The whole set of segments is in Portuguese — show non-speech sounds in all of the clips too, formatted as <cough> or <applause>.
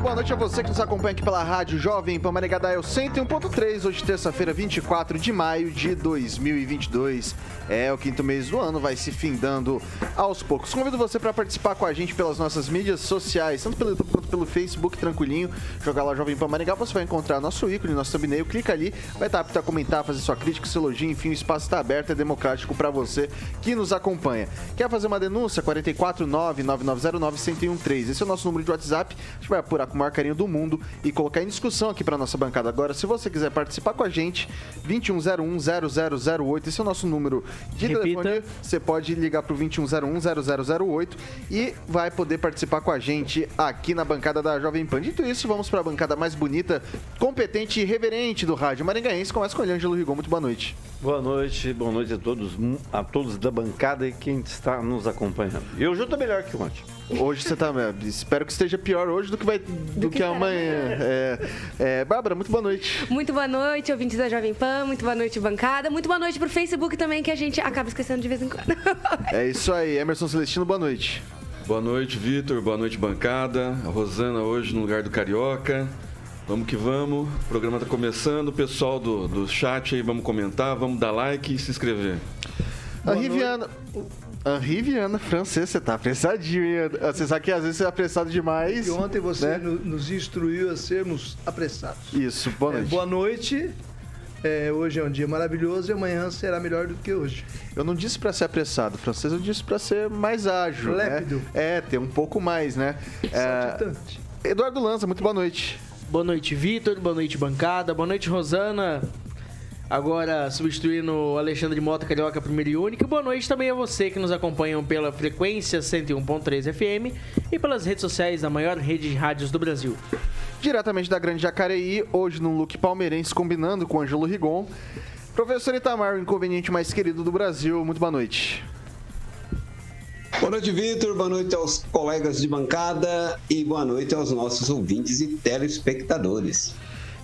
boa noite a você que nos acompanha aqui pela Rádio Jovem Pan Maringá Dial 101.3, hoje terça-feira, 24 de maio de 2022. É, o quinto mês do ano vai se findando aos poucos. Convido você para participar com a gente pelas nossas mídias sociais, tanto pelo YouTube quanto pelo Facebook, tranquilinho. Jogar lá Jovem Pan Maringá, você vai encontrar nosso ícone, nosso thumbnail. Clica ali, vai estar apto a comentar, fazer sua crítica, seu elogio, enfim, o espaço está aberto, é democrático para você que nos acompanha. Quer fazer uma denúncia? 449-9909-1013. Esse é o nosso número de WhatsApp. A gente vai apurar com o maior carinho do mundo e colocar em discussão aqui para nossa bancada agora. Se você quiser participar com a gente, 2101-0008. Esse é o nosso número de Repita. telefone. Você pode ligar para o 2101-0008 e vai poder participar com a gente aqui na bancada da Jovem Pan. Dito isso, vamos para a bancada mais bonita, competente e reverente do rádio maringaense. Começa com o Ângelo Rigon. Muito boa noite. Boa noite, boa noite a todos, a todos da bancada e quem está nos acompanhando. E hoje eu estou melhor que ontem. Hoje você tá. Espero que esteja pior hoje do que, vai, do, do que, que amanhã. É, é, Bárbara, muito boa noite. Muito boa noite, ouvintes da Jovem Pan. Muito boa noite, bancada. Muito boa noite pro Facebook também, que a gente acaba esquecendo de vez em quando. <laughs> É isso aí. Emerson Celestino, boa noite. Boa noite, Vitor. Boa noite, bancada. A Rosana hoje no lugar do Carioca. Vamos que vamos. O programa está começando. Pessoal do, do chat aí, vamos comentar, vamos dar like e se inscrever. A Riviana. Henri Viana, francês, você tá apressadinho, hein? Você sabe que às vezes você é apressado demais. E ontem você né? nos instruiu a sermos apressados. Isso, boa noite. É, boa noite. É, hoje é um dia maravilhoso e amanhã será melhor do que hoje. Eu não disse para ser apressado, francês, eu disse para ser mais ágil. Né? Lépido. Né? É, ter um pouco mais, né? É... Eduardo Lanza, muito boa noite. Boa noite, Vitor. Boa noite, bancada. Boa noite, Rosana agora substituindo o Alexandre Mota Carioca primeiro e único. Boa noite também a você que nos acompanham pela frequência 101.3 FM e pelas redes sociais da maior rede de rádios do Brasil. Diretamente da Grande Jacareí, hoje num look palmeirense combinando com Ângelo Rigon. Professor Itamar, o inconveniente mais querido do Brasil, muito boa noite. Boa noite, Vitor. Boa noite aos colegas de bancada e boa noite aos nossos ouvintes e telespectadores.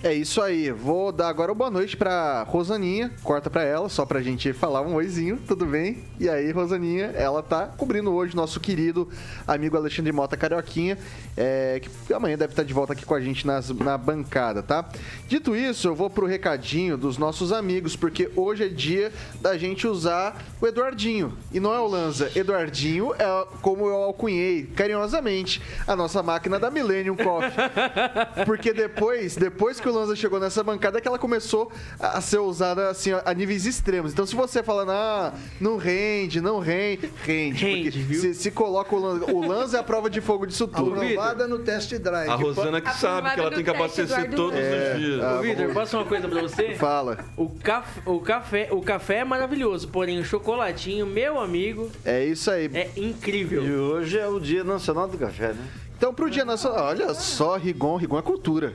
É isso aí. Vou dar agora boa noite pra Rosaninha. Corta pra ela, só pra gente falar um oizinho, tudo bem? E aí, Rosaninha, ela tá cobrindo hoje nosso querido amigo Alexandre Mota Carioquinha, é, que amanhã deve estar de volta aqui com a gente nas, na bancada, tá? Dito isso, eu vou pro recadinho dos nossos amigos, porque hoje é dia da gente usar o Eduardinho. E não é o Lanza. Eduardinho é como eu alcunhei carinhosamente a nossa máquina da Millennium Coffee. Porque depois, depois que que o Lanza chegou nessa bancada é que ela começou a ser usada assim a níveis extremos. Então se você fala, ah, não rende, não rende, rende. rende viu? Se, se, coloca o Lanza, o Lanza é a prova de fogo disso tudo. Aprovada no test drive. A Rosana que sabe que ela tem que abastecer todos é, os dias. Ah, Vitor, posso uma coisa pra você? Fala. O café, o café, o café é maravilhoso, porém o chocolatinho, meu amigo. É isso aí. É incrível. E hoje é o Dia Nacional do Café, né? Então, pro Dia Nacional, olha só, Rigon, Rigon é cultura.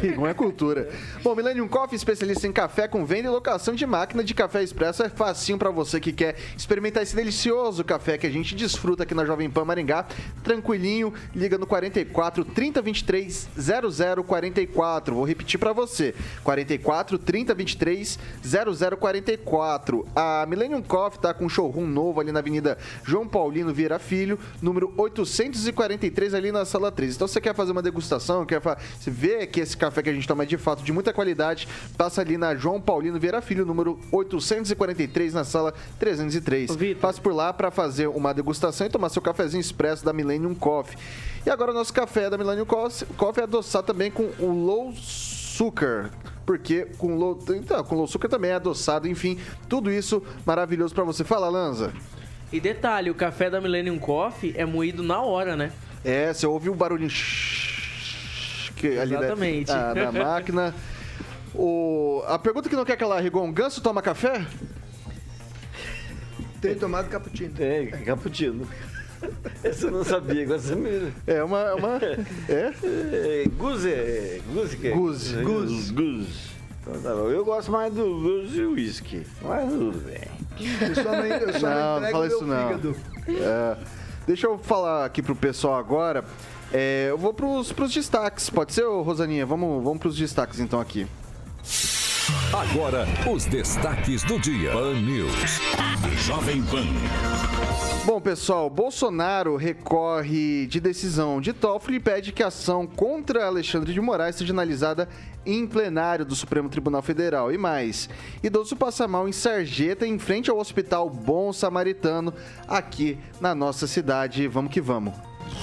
Rigon é cultura. Bom, Millennium Coffee, especialista em café com venda e locação de máquina de café expresso, é facinho para você que quer experimentar esse delicioso café que a gente desfruta aqui na Jovem Pan Maringá. Tranquilinho, liga no 44 30 23 0044. Vou repetir para você. 44 30 23 0044. A Millennium Coffee tá com um showroom novo ali na Avenida João Paulino Vieira Filho, número 843 ali na sala 3. Então, se você quer fazer uma degustação, quer você vê que esse café que a gente toma é de fato de muita qualidade, passa ali na João Paulino Vieira Filho, número 843, na sala 303. Passe por lá para fazer uma degustação e tomar seu cafezinho expresso da Millennium Coffee. E agora o nosso café da Millennium Coffee é adoçado também com o Low açúcar. Porque com low, então, com low açúcar também é adoçado, enfim, tudo isso maravilhoso para você. Fala, Lanza. E detalhe, o café da Millennium Coffee é moído na hora, né? É, você ouve o barulhinho que ali da- Exatamente. da, da máquina. O, a pergunta que não quer calar, Rigon, ganso toma café? Tenho tomado cappuccino. É, cappuccino. <laughs> Essa eu não sabia, agora você me... É uma. é uma <laughs> é? É, Guze, é, Guze que é? Guze. Guze. Guze. Então tá bom. Eu gosto mais do Guze e whisky. Mas tudo bem. Eu só não, eu só Não, não fala meu isso não. fígado. É. Deixa eu falar aqui pro pessoal agora. É, eu vou pros, pros destaques. Pode ser, Rosaninha? Vamos, vamos pros destaques então aqui. Agora, os destaques do dia. Pan News. Jovem Pan. Bom, pessoal, Bolsonaro recorre de decisão de Toffoli e pede que a ação contra Alexandre de Moraes seja analisada em plenário do Supremo Tribunal Federal. E mais, idoso passa mal em Sarjeta, em frente ao Hospital Bom Samaritano, aqui na nossa cidade. Vamos que vamos.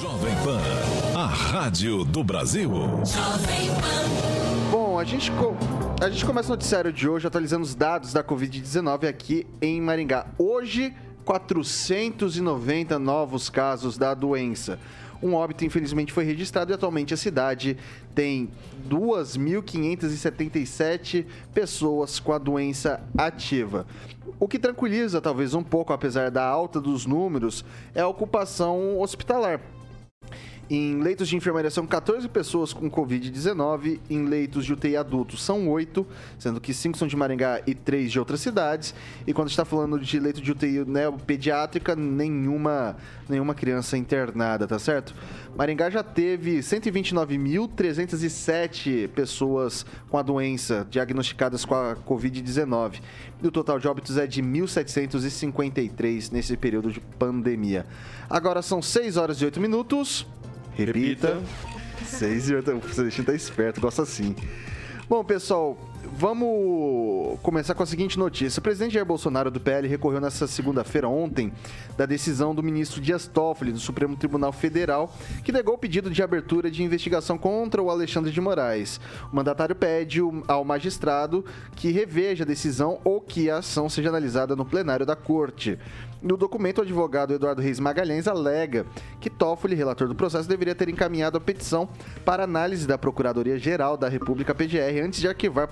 Jovem Pan. A Rádio do Brasil. Bom, a gente, co- a gente começa o noticiário de hoje atualizando os dados da Covid-19 aqui em Maringá. Hoje, 490 novos casos da doença. Um óbito, infelizmente, foi registrado e atualmente a cidade tem 2.577 pessoas com a doença ativa. O que tranquiliza, talvez, um pouco, apesar da alta dos números, é a ocupação hospitalar. Em leitos de enfermaria são 14 pessoas com Covid-19. Em leitos de UTI adultos são 8, sendo que 5 são de Maringá e 3 de outras cidades. E quando está falando de leito de UTI né, pediátrica, nenhuma, nenhuma criança internada, tá certo? Maringá já teve 129.307 pessoas com a doença diagnosticadas com a Covid-19. E o total de óbitos é de 1.753 nesse período de pandemia. Agora são 6 horas e 8 minutos. Repita. 6 e 8. O Celestino tá esperto, gosta assim. Bom, pessoal, vamos começar com a seguinte notícia. O presidente Jair Bolsonaro do PL recorreu nessa segunda-feira, ontem, da decisão do ministro Dias Toffoli, do Supremo Tribunal Federal, que negou o pedido de abertura de investigação contra o Alexandre de Moraes. O mandatário pede ao magistrado que reveja a decisão ou que a ação seja analisada no plenário da corte. No documento, o advogado Eduardo Reis Magalhães alega que Toffoli, relator do processo, deveria ter encaminhado a petição para análise da Procuradoria-Geral da República PGR antes de arquivar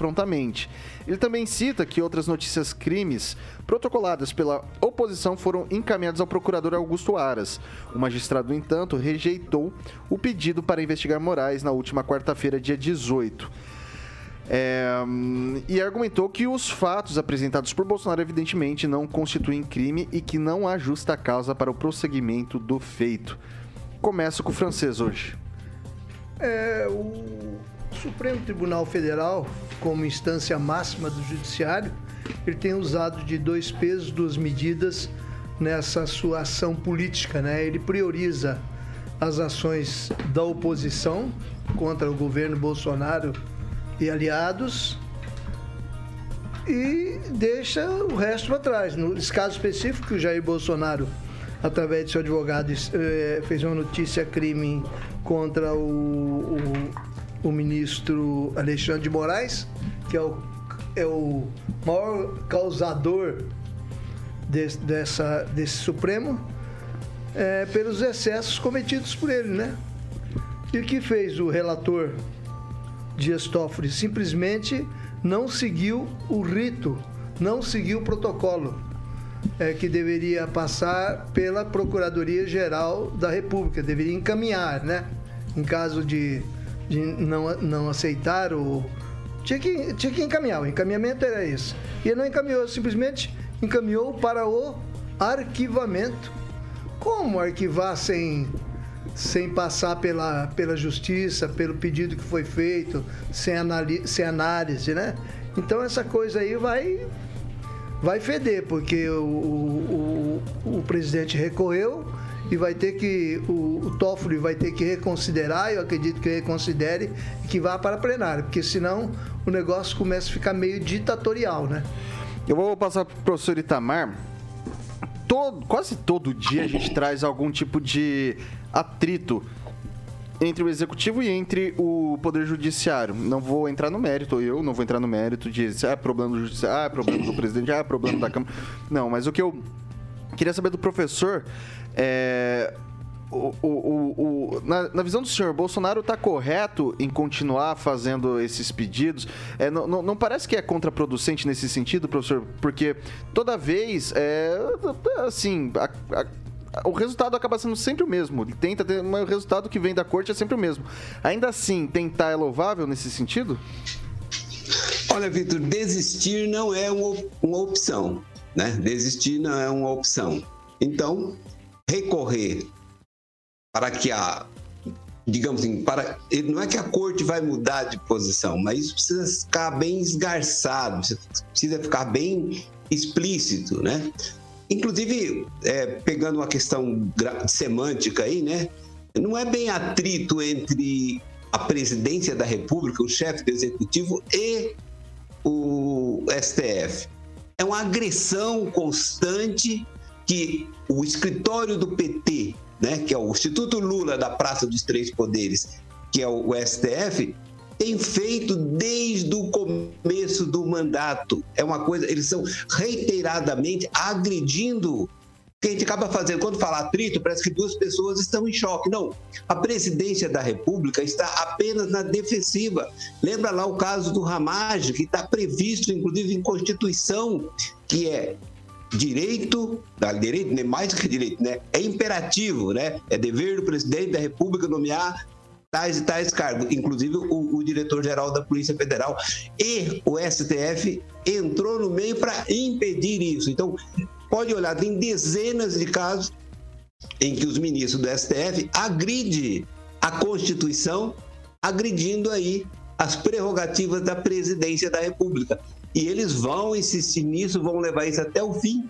Ele também cita que outras notícias crimes protocoladas pela oposição foram encaminhadas ao procurador Augusto Aras. O magistrado, no entanto, rejeitou o pedido para investigar Moraes na última quarta-feira, dia 18. É, e argumentou que os fatos apresentados por Bolsonaro evidentemente não constituem crime e que não há justa causa para o prosseguimento do feito. Começo com o francês hoje. É, o Supremo Tribunal Federal, como instância máxima do Judiciário, ele tem usado de dois pesos, duas medidas nessa sua ação política. Né? Ele prioriza as ações da oposição contra o governo Bolsonaro e aliados e deixa o resto para trás. No caso específico, o Jair Bolsonaro, através de seu advogado, eh, fez uma notícia crime contra o, o, ministro Alexandre de Moraes, que é o, é o maior causador desse, dessa, desse Supremo, eh, pelos excessos cometidos por ele, né? E o que fez o relator Dias Toffoli simplesmente não seguiu o rito, não seguiu o protocolo é, que deveria passar pela Procuradoria-Geral da República, deveria encaminhar, né? Em caso de, de não, não aceitar o. Tinha que, tinha que encaminhar, o encaminhamento era esse. E ele não encaminhou, simplesmente encaminhou para o arquivamento. Como arquivar sem, sem passar pela, pela justiça, pelo pedido que foi feito, sem, sem análise, né? Então essa coisa aí vai, vai feder, porque o, o, o, o presidente recorreu e vai ter que, o, o Toffoli vai ter que reconsiderar, eu acredito que reconsidere e que vá para plenário, porque senão o negócio começa a ficar meio ditatorial, né? Eu vou passar para o professor Itamar. Todo, quase todo dia a gente traz algum tipo de atrito entre o executivo e entre o poder judiciário. Não vou entrar no mérito, eu não vou entrar no mérito de se é problema do judiciário, ah, é problema do presidente, ah, é problema da Câmara. Não, mas o que eu queria saber do professor é. O, o, o, na, na, visão do senhor, Bolsonaro está correto em continuar fazendo esses pedidos? É, não, não, não, parece que é contraproducente nesse sentido, professor? Porque toda vez, é, assim, a, a, o resultado acaba sendo sempre o mesmo. Ele tenta ter, mas o resultado que vem da corte é sempre o mesmo. Ainda assim, tentar é louvável nesse sentido? Olha, Vitor, desistir não é uma, uma opção, né? Desistir não é uma opção. Então, recorrer para que a digamos assim, para não é que a corte vai mudar de posição, mas isso precisa ficar bem esgarçado, precisa ficar bem explícito, né? Inclusive, é, pegando uma questão semântica aí, né? Não é bem atrito entre a presidência da República, o chefe do executivo e o STF. É uma agressão constante que o escritório do PT, né, que é o Instituto Lula da Praça dos Três Poderes, que é o STF, tem feito desde o começo do mandato. É uma coisa, eles são reiteradamente agredindo. O que a gente acaba fazendo, quando fala atrito, parece que duas pessoas estão em choque. Não, a presidência da República está apenas na defensiva. Lembra lá o caso do Ramage, que está previsto, inclusive, em Constituição, que é direito, direito, nem mais do que direito, né? É imperativo, né? É dever do presidente da República nomear tais e tais cargos, inclusive o, o diretor-geral da Polícia Federal. E o STF entrou no meio para impedir isso. Então, pode olhar, tem dezenas de casos em que os ministros do STF agridem a Constituição, agredindo aí as prerrogativas da presidência da República. E eles vão insistir nisso, vão levar isso até o fim,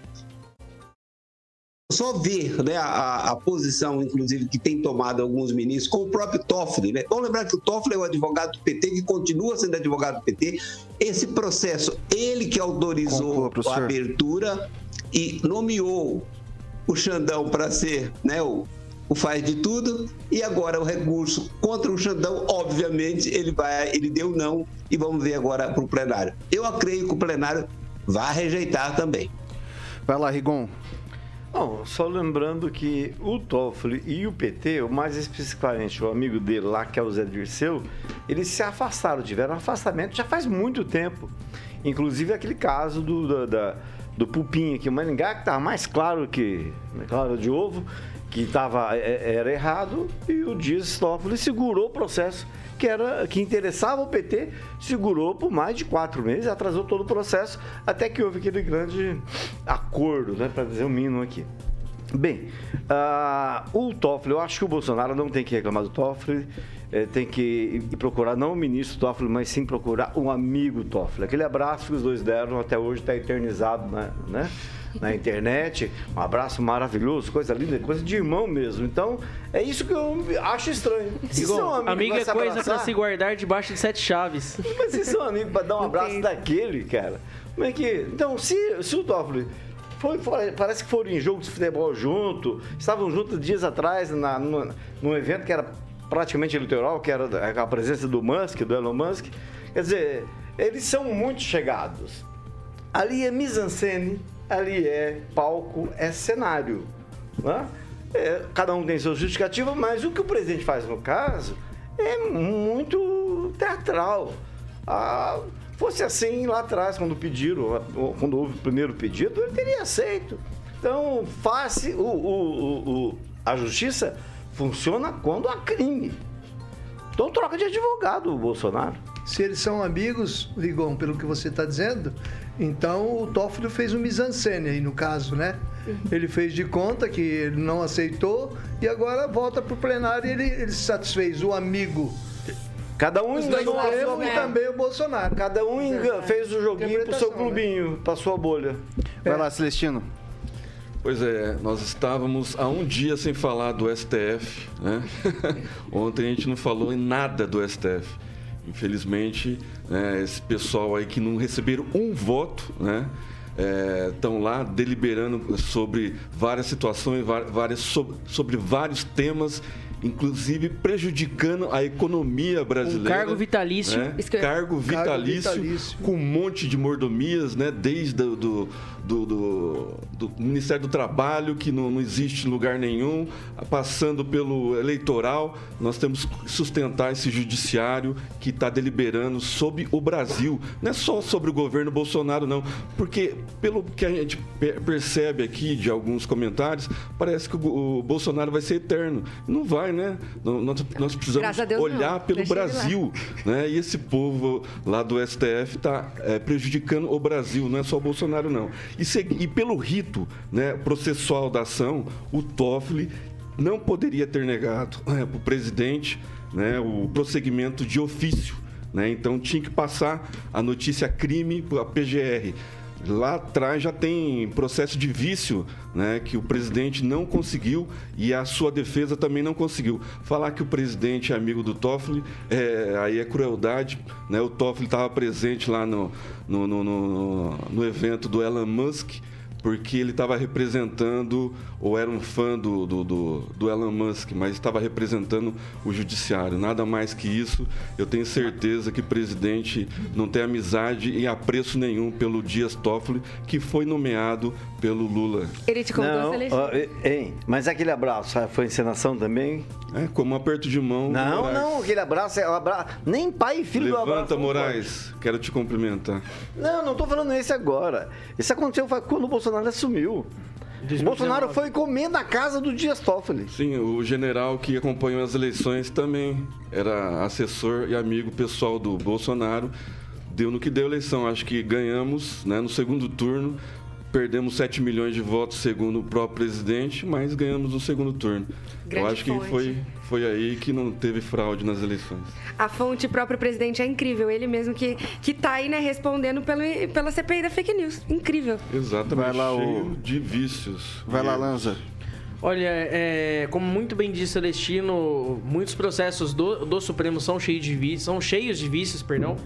só ver né, a, a, posição, inclusive, que tem tomado alguns ministros, com o próprio Toffoli. Né? Vamos lembrar que o Toffoli é o advogado do PT, que continua sendo advogado do PT. Esse processo, ele que autorizou a abertura e nomeou o Xandão para ser né, o, o faz de tudo, e agora o recurso contra o Xandão, obviamente, ele vai, ele deu não, e vamos ver agora para o plenário. Eu acredito que o plenário vai rejeitar também. Vai lá, Rigon. Não, só lembrando que o Toffoli e o PT, o mais especificamente o amigo dele lá, que é o Zé Dirceu, eles se afastaram, tiveram um afastamento já faz muito tempo. Inclusive aquele caso do, do, da, do Pupim aqui, o Maringá, que estava mais claro que claro de ovo, que tava, é, é, era errado, e o Dias Toffoli segurou o processo que, era, que interessava o PT, segurou por mais de quatro meses, atrasou todo o processo, até que houve aquele grande acordo, né, para dizer o mínimo aqui. Bem, uh, o Toffoli, eu acho que o Bolsonaro não tem que reclamar do Toffoli, é, tem que procurar não o ministro Toffoli, mas sim procurar um amigo Toffoli. Aquele abraço que os dois deram até hoje está eternizado, né? né? <laughs> na internet. Um abraço maravilhoso, coisa linda, coisa de irmão mesmo. Então, é isso que eu acho estranho. Se Igual, um amigo, amigo é coisa para se guardar debaixo de sete chaves. <laughs> Mas se seu amigo para dar um abraço daquele, cara, como é que. Então, se, se o Toffoli foi, parece que foram em jogo de futebol junto, estavam juntos dias atrás na, num, num evento que era praticamente eleitoral, que era a presença do Musk, do Elon Musk. Quer dizer, eles são muito chegados. Ali é mise-en-scène, ali é palco, é cenário. Né? É, cada um tem sua justificativa, mas o que o presidente faz no caso é muito teatral. Ah, fosse assim lá atrás, quando pediram, quando houve o primeiro pedido, ele teria aceito. Então, face, o, o, o, a justiça funciona quando há crime. Então troca de advogado o Bolsonaro. Se eles são amigos, Rigon, pelo que você está dizendo, então o Toffoli fez um mise-en-scène aí no caso, né? Ele fez de conta que ele não aceitou e agora volta para o plenário e ele, ele satisfez o amigo Cada um enganou a sua e também o Bolsonaro. Cada um engan... fez o joguinho pro seu né? clubinho, né? pra sua bolha. Vai é. lá, Celestino. Pois é, nós estávamos há um dia sem falar do STF, né? <laughs> Ontem a gente não falou em nada do STF. Infelizmente, né, esse pessoal aí que não receberam um voto, né? estão é, lá deliberando sobre várias situações, várias, sobre, sobre vários temas inclusive prejudicando a economia brasileira. Um cargo vitalício. né? Que eu- Cargo vitalício, vitalício. com um monte de mordomias, né? Desde do, do, do, do- do Ministério do Trabalho, que não, não existe em lugar nenhum, passando pelo eleitoral. Nós temos que sustentar esse judiciário que está deliberando sobre o Brasil. Não é só sobre o governo Bolsonaro, não. Porque, pelo que a gente per- percebe aqui de alguns comentários, parece que o Bolsonaro vai ser eterno. Não vai, né? Nós, nós precisamos Deus, olhar não. pelo Deixa. Brasil. Né? E esse povo lá do STF está prejudicando o Brasil, não é só o Bolsonaro, não. E, segui- e pelo rito né, processual da ação, o Toffoli não poderia ter negado para o presidente né, o prosseguimento de ofício. Né? Então tinha que passar a notícia crime para a PGR. Lá atrás já tem processo de vício, né, que o presidente não conseguiu e a sua defesa também não conseguiu. Falar que o presidente é amigo do Toffoli, é, aí é crueldade. Né? O Toffoli estava presente lá no, no, no, no- no evento do Elon Musk, porque ele estava representando, ou era um fã do, do, do, do Elon Musk, mas estava representando o judiciário. Nada mais que isso. Eu tenho certeza que o presidente não tem amizade e apreço nenhum pelo Dias Toffoli, que foi nomeado pelo Lula. Ele te contou Não, essa eleição. ó, hein, mas aquele abraço ah, foi encenação também? É, como um aperto de mão. Não, não, aquele abraço é um abraço. Nem pai e filho do abraço. Levanta, Moraes. Quero te cumprimentar. Não, não tô falando esse agora. Isso aconteceu quando o Bolsonaro assumiu. O Bolsonaro foi comer na casa do Dias Toffoli. Sim, o general que acompanhou as eleições também era assessor e amigo pessoal do Bolsonaro. Deu no que deu a eleição. Acho que ganhamos né, no segundo turno. Perdemos 7 milhões de votos, segundo o próprio presidente, mas ganhamos no segundo turno. Grande Eu acho que fonte. foi, foi aí que não teve fraude nas eleições. A fonte próprio presidente é incrível. Ele mesmo que, que tá aí, né, respondendo pelo, pela CPI da fake news. Incrível. Exatamente, Vai lá, cheio o- de vícios. Vai lá, E- Lanza. Olha, é, como muito bem disse Celestino, muitos processos do, do Supremo são cheios de vícios, são cheios de vícios, perdão.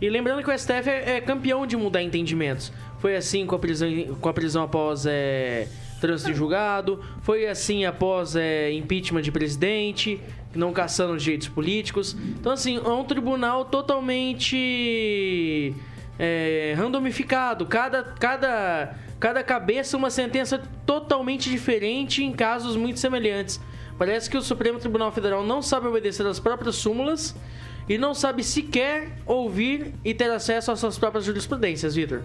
E lembrando que o STF é, é campeão de mudar entendimentos. Foi assim com a prisão, com a prisão após é, trânsito julgado, foi assim após é, impeachment de presidente, não caçando os direitos políticos. Então, assim, é um tribunal totalmente é, randomificado. Cada, cada, cada cabeça uma sentença totalmente diferente em casos muito semelhantes. Parece que o Supremo Tribunal Federal não sabe obedecer às próprias súmulas e não sabe sequer ouvir e ter acesso às suas próprias jurisprudências, Vitor.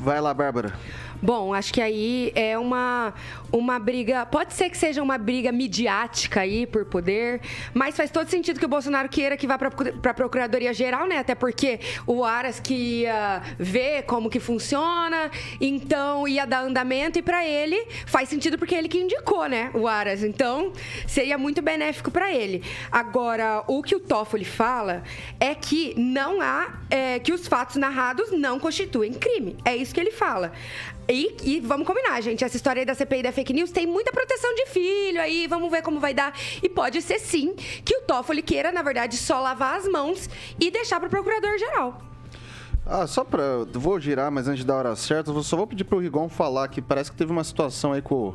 Vai lá, Bárbara. Bom, acho que aí é uma, uma briga. Pode ser que seja uma briga midiática aí por poder, mas faz todo sentido que o Bolsonaro queira que vá para a Procuradoria Geral, né? Até porque o Aras que ia ver como que funciona, então ia dar andamento, e para ele faz sentido porque é ele que indicou, né? O Aras. Então seria muito benéfico para ele. Agora, o que o Toffoli fala é que não há. é, que os fatos narrados não constituem crime. É isso que ele fala. E, e vamos combinar, gente. Essa história aí da CPI da fake news tem muita proteção de filho aí. Vamos ver como vai dar. E pode ser sim que o Toffoli queira, na verdade, só lavar as mãos e deixar para o procurador-geral. Ah, só pra. Vou girar, mas antes da hora certa, eu só vou pedir pro Rigon falar que parece que teve uma situação aí com,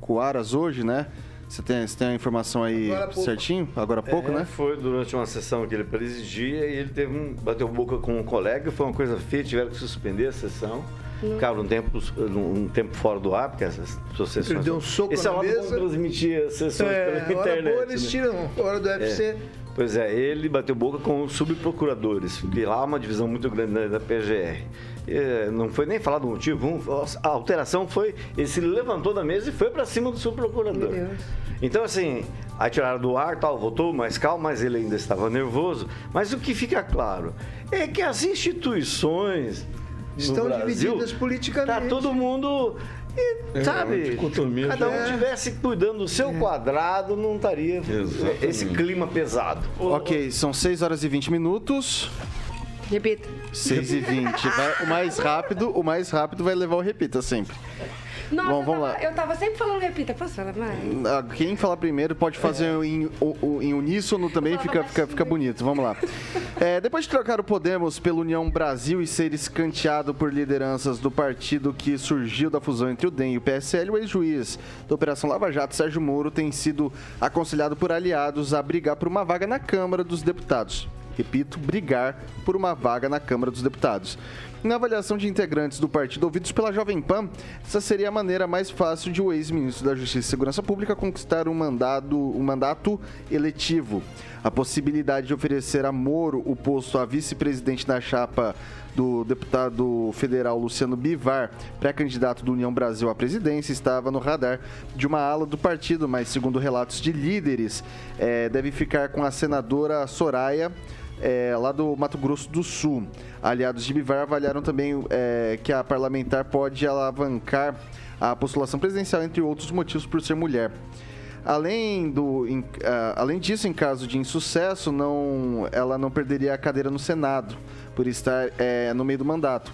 com o Aras hoje, né? Você tem, você tem a informação aí Agora certinho? Agora há pouco, É, né? Foi durante uma sessão que ele presidia e ele teve um, bateu boca com um colega, foi uma coisa feia, tiveram que suspender a sessão. Ficaram um tempo, um tempo fora do ar, porque essas sessões. Ele deu um soco Esse na é bom de mesa. transmitir as sessões É, pela internet. boa eles né? tiram, hora do UFC. Pois é, ele bateu boca com os subprocuradores, porque lá há uma divisão muito grande da, PGR. É, não foi nem falado o motivo, um- a alteração foi, ele se levantou da mesa e foi para cima do subprocurador. Meu Deus. Então, assim, aí tiraram do ar, tal, voltou mais calmo, mas ele ainda estava nervoso. Mas o que fica claro é que as instituições Estão Brasil, divididas politicamente. Tá todo mundo, e, É, sabe, cada um tivesse cuidando do seu quadrado, não estaria Exatamente. esse clima pesado. Ok, são 6 horas e 20 minutos. Repita. 6 e 20. Vai, o mais rápido, o mais rápido vai levar o repita sempre. Nossa, Bom, eu, vamos tava, lá. eu tava sempre falando repita. Posso falar mais? Ah, Quem falar primeiro pode fazer em, o- em uníssono também, fica, fica, fica bonito. Vamos lá. É, depois de trocar o Podemos pela União Brasil e ser escanteado por lideranças do partido que surgiu da fusão entre o DEM e o PSL, o ex-juiz da Operação Lava Jato, Sérgio Moro, tem sido aconselhado por aliados a brigar por uma vaga na Câmara dos Deputados. Repito, brigar por uma vaga na Câmara dos Deputados. Na avaliação de integrantes do partido ouvidos pela Jovem Pan, essa seria a maneira mais fácil de o ex-ministro da Justiça e Segurança Pública conquistar um, mandado, um mandato eletivo. A possibilidade de oferecer a Moro o posto a vice-presidente na chapa do deputado federal Luciano Bivar, pré-candidato do União Brasil à presidência, estava no radar de uma ala do partido, mas segundo relatos de líderes, eh, deve ficar com a senadora Soraya é, lá do Mato Grosso do Sul. Aliados de Bivar avaliaram também é, que a parlamentar pode alavancar a postulação presidencial, entre outros motivos, por ser mulher. Além, do, em- ah, além disso, em caso de insucesso, não, ela não perderia a cadeira no Senado, por estar é, no meio do mandato.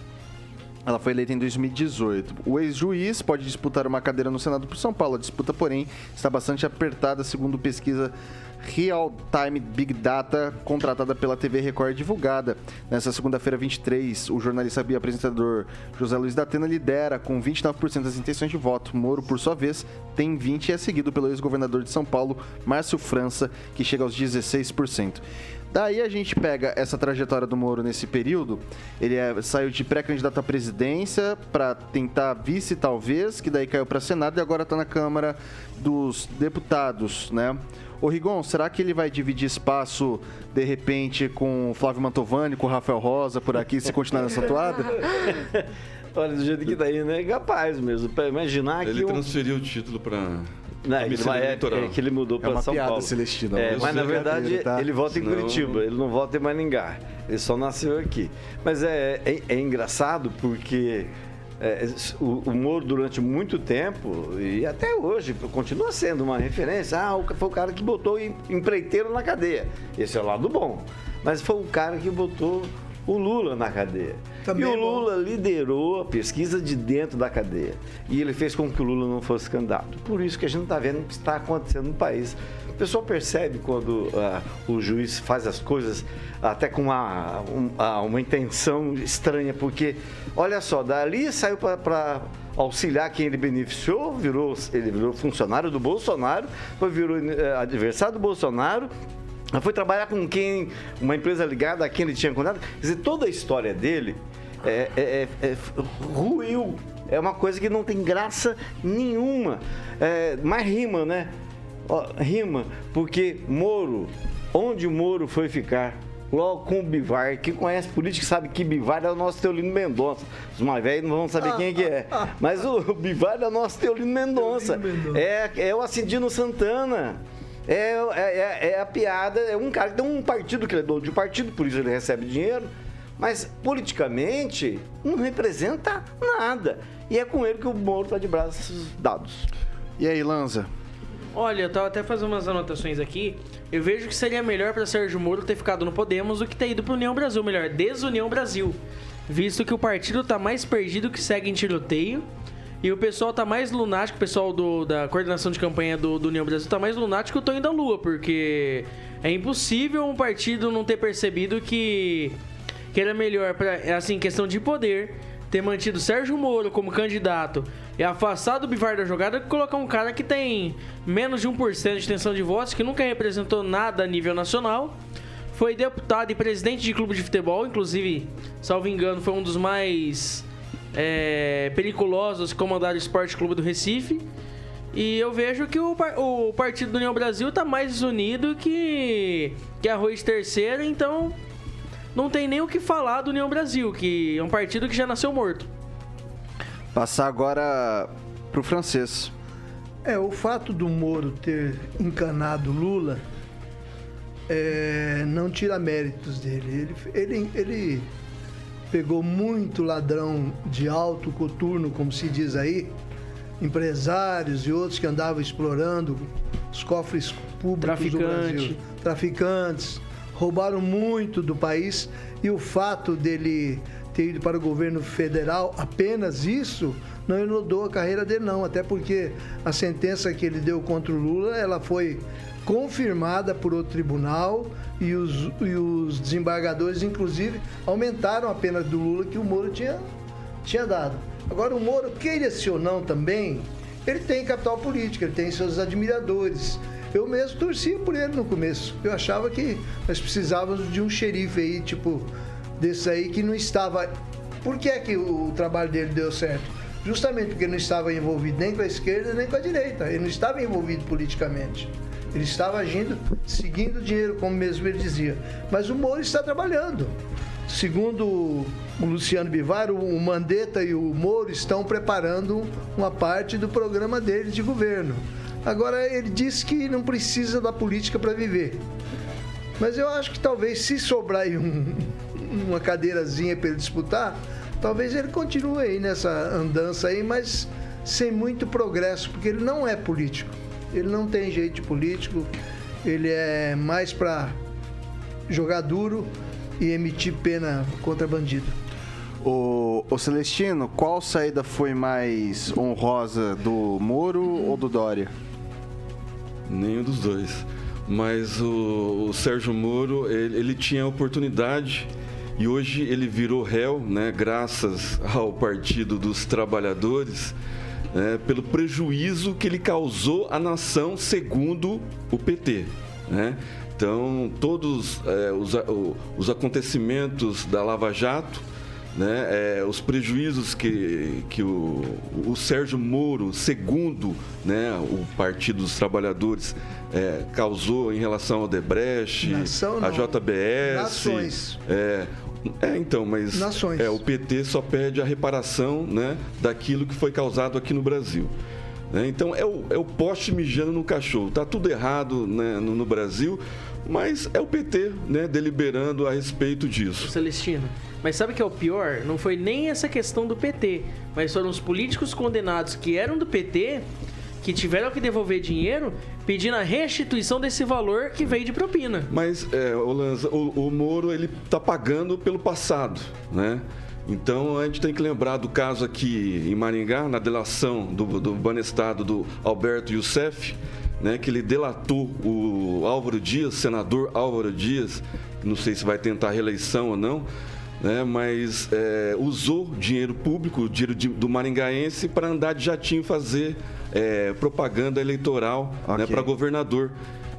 Ela foi eleita em 2018. O ex-juiz pode disputar uma cadeira no Senado por São Paulo. A disputa, porém, está bastante apertada, segundo pesquisa Real Time Big Data, contratada pela TV Record divulgada. Nessa segunda-feira, 23, o jornalista e apresentador José Luiz da Atena lidera com 29% das intenções de voto. Moro, por sua vez, tem 20% e é seguido pelo ex-governador de São Paulo, Márcio França, que chega aos 16%. Daí a gente pega essa trajetória do Moro nesse período. Ele é- saiu de pré-candidato à presidência para tentar vice, talvez, que daí caiu para Senado e agora está na Câmara dos Deputados, né? Ô Rigon, será que ele vai dividir espaço, de repente, com o Flávio Mantovani, com o Rafael Rosa por aqui, se continuar nessa toada? <laughs> Olha, do jeito que tá aí, né? É capaz mesmo. Pra imaginar Ele que. um- transferiu o título para Não, ele, vai- é, é que ele mudou É para uma São piada, Paulo. Celestino. É, mas na é verdade tá? ele vota em Senão- Curitiba, ele não vota em Maringá. Ele só nasceu aqui. Mas é, é, é engraçado porque é, o, Moro durante muito tempo e até hoje continua sendo uma referência. Ah, foi o cara que botou em- empreiteiro na cadeia. Esse é o lado bom. Mas foi o cara que botou o Lula na cadeia. Também e o é bom. Lula liderou a pesquisa de dentro da cadeia. E ele fez com que o Lula não fosse candidato. Por isso que a gente está vendo o que está acontecendo no país. O pessoal percebe quando ah, o juiz faz as coisas até com uma, um- ah, uma intenção estranha, porque, olha só, dali saiu para auxiliar quem ele beneficiou, virou, ele virou funcionário do Bolsonaro, depois virou eh, adversário do Bolsonaro, foi trabalhar com quem, uma empresa ligada a quem ele tinha contato. Quer dizer, toda a história dele é, é- é- é ruiu. É uma coisa que não tem graça nenhuma. É, mas rima, né? Ó, rima, porque Moro, onde o Moro foi ficar? Logo com o Bivar. Quem conhece política sabe que Bivar é o nosso Teolino Mendonça. Os mais velhos não vão saber quem é que é. Mas o <laughs> Bivar é o nosso Teolino Mendonça. Teolino Mendonça. É, é o Acidino Santana. É, é, é- é a piada, é um cara que tem um partido que ele é dono de um partido, por isso ele recebe dinheiro, mas politicamente não representa nada. E é com ele que o Moro está de braços dados. E aí, Lanza? Olha, eu tava até fazendo umas anotações aqui. Eu vejo que seria melhor pra Sérgio Moro ter ficado no Podemos do que ter ido pro União Brasil, melhor, Desunião Brasil. Visto que o partido tá mais perdido que segue em tiroteio. E o pessoal tá mais lunático, o pessoal do- da coordenação de campanha do, do União Brasil tá mais lunático que o Tonho da Lua, porque é impossível um partido não ter percebido que, que era melhor, pra, assim, questão de poder, ter mantido Sérgio Moro como candidato e afastado o Bivar da jogada que colocar um cara que tem menos de 1% de extensão de votos, que nunca representou nada a nível nacional. Foi deputado e presidente de clube de futebol, inclusive, salvo engano, foi um dos mais é, periculosos que comandaram o Esporte Clube do Recife. E eu vejo que o, o Partido do União Brasil tá mais unido que, que arroz terceiro, então não tem nem o que falar do União Brasil, que é um partido que já nasceu morto. Passar agora pro francês. É, o fato do Moro ter encanado Lula é, não tira méritos dele. Ele, ele, ele pegou muito ladrão de alto coturno, como se diz aí, empresários e outros que andavam explorando os cofres públicos do Traficante. Brasil. Traficantes. Roubaram muito do país e o fato dele ter ido para o governo federal, apenas isso, não inundou a carreira dele, não. Até porque a sentença que ele deu contra o Lula, ela foi confirmada por outro tribunal e os, e os desembargadores, inclusive, aumentaram a pena do Lula que o Moro tinha, tinha dado. Agora, o Moro, queira-se ou não também, ele tem capital político, ele tem seus admiradores. Eu mesmo torcia por ele no começo. Eu achava que nós precisávamos de um xerife aí, tipo, desse aí que não estava. Por que é que o trabalho dele deu certo? Justamente porque ele não estava envolvido nem com a esquerda nem com a direita. Ele não estava envolvido politicamente. Ele estava agindo, seguindo o dinheiro, como mesmo ele dizia. Mas o Moro está trabalhando. Segundo o Luciano Bivar, o Mandetta e o Moro estão preparando uma parte do programa deles de governo. Agora, ele disse que não precisa da política para viver. Mas eu acho que talvez, se sobrar um, uma cadeirazinha para ele disputar, talvez ele continue aí nessa andança aí, mas sem muito progresso, porque ele não é político. Ele não tem jeito político, ele é mais para jogar duro e emitir pena contra bandido. O, o Celestino, qual saída foi mais honrosa, do Moro ou do Dória? Nenhum dos dois. Mas o, o Sérgio Moro, ele, ele, tinha oportunidade e hoje ele virou réu, né, graças ao Partido dos Trabalhadores, né, pelo prejuízo que ele causou à nação, segundo o PT. Né? Então, todos é, os, os acontecimentos da Lava Jato né, é, os prejuízos que, que o, o Sérgio Moro, segundo né, o Partido dos Trabalhadores, é, causou em relação ao Debrecht, a JBS. Nações. É, é, então, mas Nações. É, o PT só pede a reparação né, daquilo que foi causado aqui no Brasil. Né? Então, é o, é o poste mijando no cachorro. Está tudo errado né, no, no, Brasil, mas é o PT né, deliberando a respeito disso. Celestino, mas sabe que é o pior? Não foi nem essa questão do PT, mas foram os políticos condenados que eram do PT que tiveram que devolver dinheiro pedindo a restituição desse valor que veio de propina. Mas, é, o, o Moro, ele tá pagando pelo passado, né? Então a gente tem que lembrar do caso aqui em Maringá, na delação do, do banestado do Alberto Youssef, né, que ele delatou o Álvaro Dias, senador Álvaro Dias, não sei se vai tentar reeleição ou não, né, mas é, usou dinheiro público, dinheiro de, do maringaense, para andar de jatinho fazer é, propaganda eleitoral né, okay. né, para governador.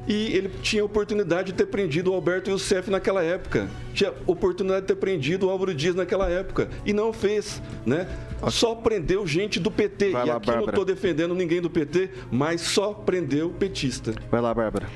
E ele tinha oportunidade de ter prendido o Alberto Youssef naquela época. Tinha oportunidade de ter prendido o Álvaro Dias naquela época. E não fez, né? Só prendeu gente do PT. Vai e lá, aqui Bárbara. não estou defendendo ninguém do PT, mas só prendeu petista. Vai lá, Bárbara.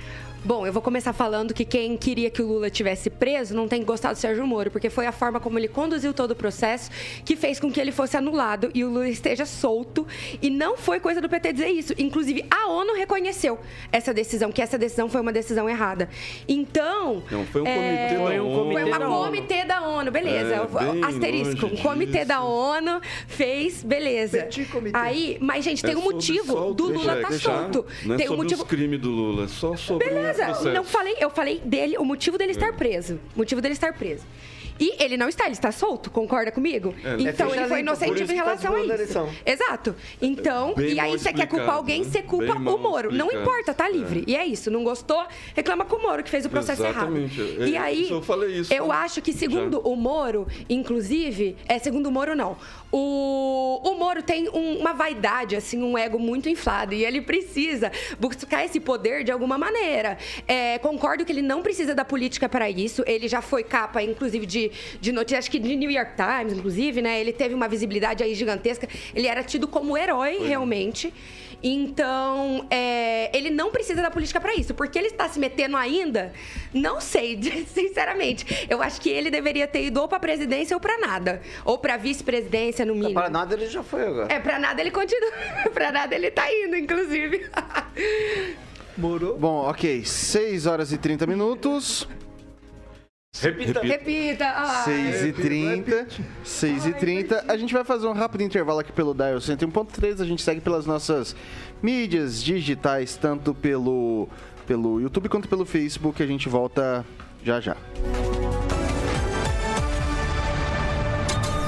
Bom, eu vou começar falando que quem queria que o Lula tivesse preso não tem gostado do Sérgio Moro, porque foi a forma como ele conduziu todo o processo que fez com que ele fosse anulado e o Lula esteja solto. E não foi coisa do PT dizer isso. Inclusive, a ONU reconheceu essa decisão, que essa decisão foi uma decisão errada. Então. Não, foi um é... comitê da ONU. Foi uma comitê da ONU, beleza. É, Asterisco. Um comitê da ONU fez, beleza. Aí, mas, gente, tem um motivo do Lula estar tá solto. Não é tem um motivo. crime do Lula, só sobre beleza beleza. Não falei, eu falei dele, o motivo dele estar é. preso. O motivo dele estar preso. E ele não está, ele está solto, concorda comigo? É, então é ele foi inocente em tá relação tá a isso. Exato. Então, bem e aí você quer culpar alguém, você culpa o Moro. Não importa, tá livre. É. E é isso. Não gostou, reclama com o Moro, que fez o processo Exatamente. errado. E aí, eu, falei isso, eu acho que, segundo Já. o Moro, inclusive, é segundo o Moro, não. O, o Moro tem um, uma vaidade, assim, um ego muito inflado. E ele precisa buscar esse poder de alguma maneira. É, concordo que ele não precisa da política para isso. Ele já foi capa, inclusive, de, de notícias, acho que de New York Times, inclusive, né? Ele teve uma visibilidade aí gigantesca. Ele era tido como herói, foi. realmente. Então, é, ele não precisa da política para isso. Porque ele está se metendo ainda, não sei, <laughs> sinceramente. Eu acho que ele deveria ter ido ou para presidência ou para nada. Ou para vice-presidência, no mínimo. Para nada ele já foi agora. É, para nada ele continua. <laughs> para nada ele está indo, inclusive. <laughs> Morou. Bom, ok. 6 horas e 30 minutos. Repita. Repita. Ah, 6 e 30 6 e 30 A gente vai fazer um rápido intervalo aqui pelo Dial 101.3. A gente segue pelas nossas mídias digitais, tanto pelo, pelo YouTube quanto pelo Facebook. A gente volta já já.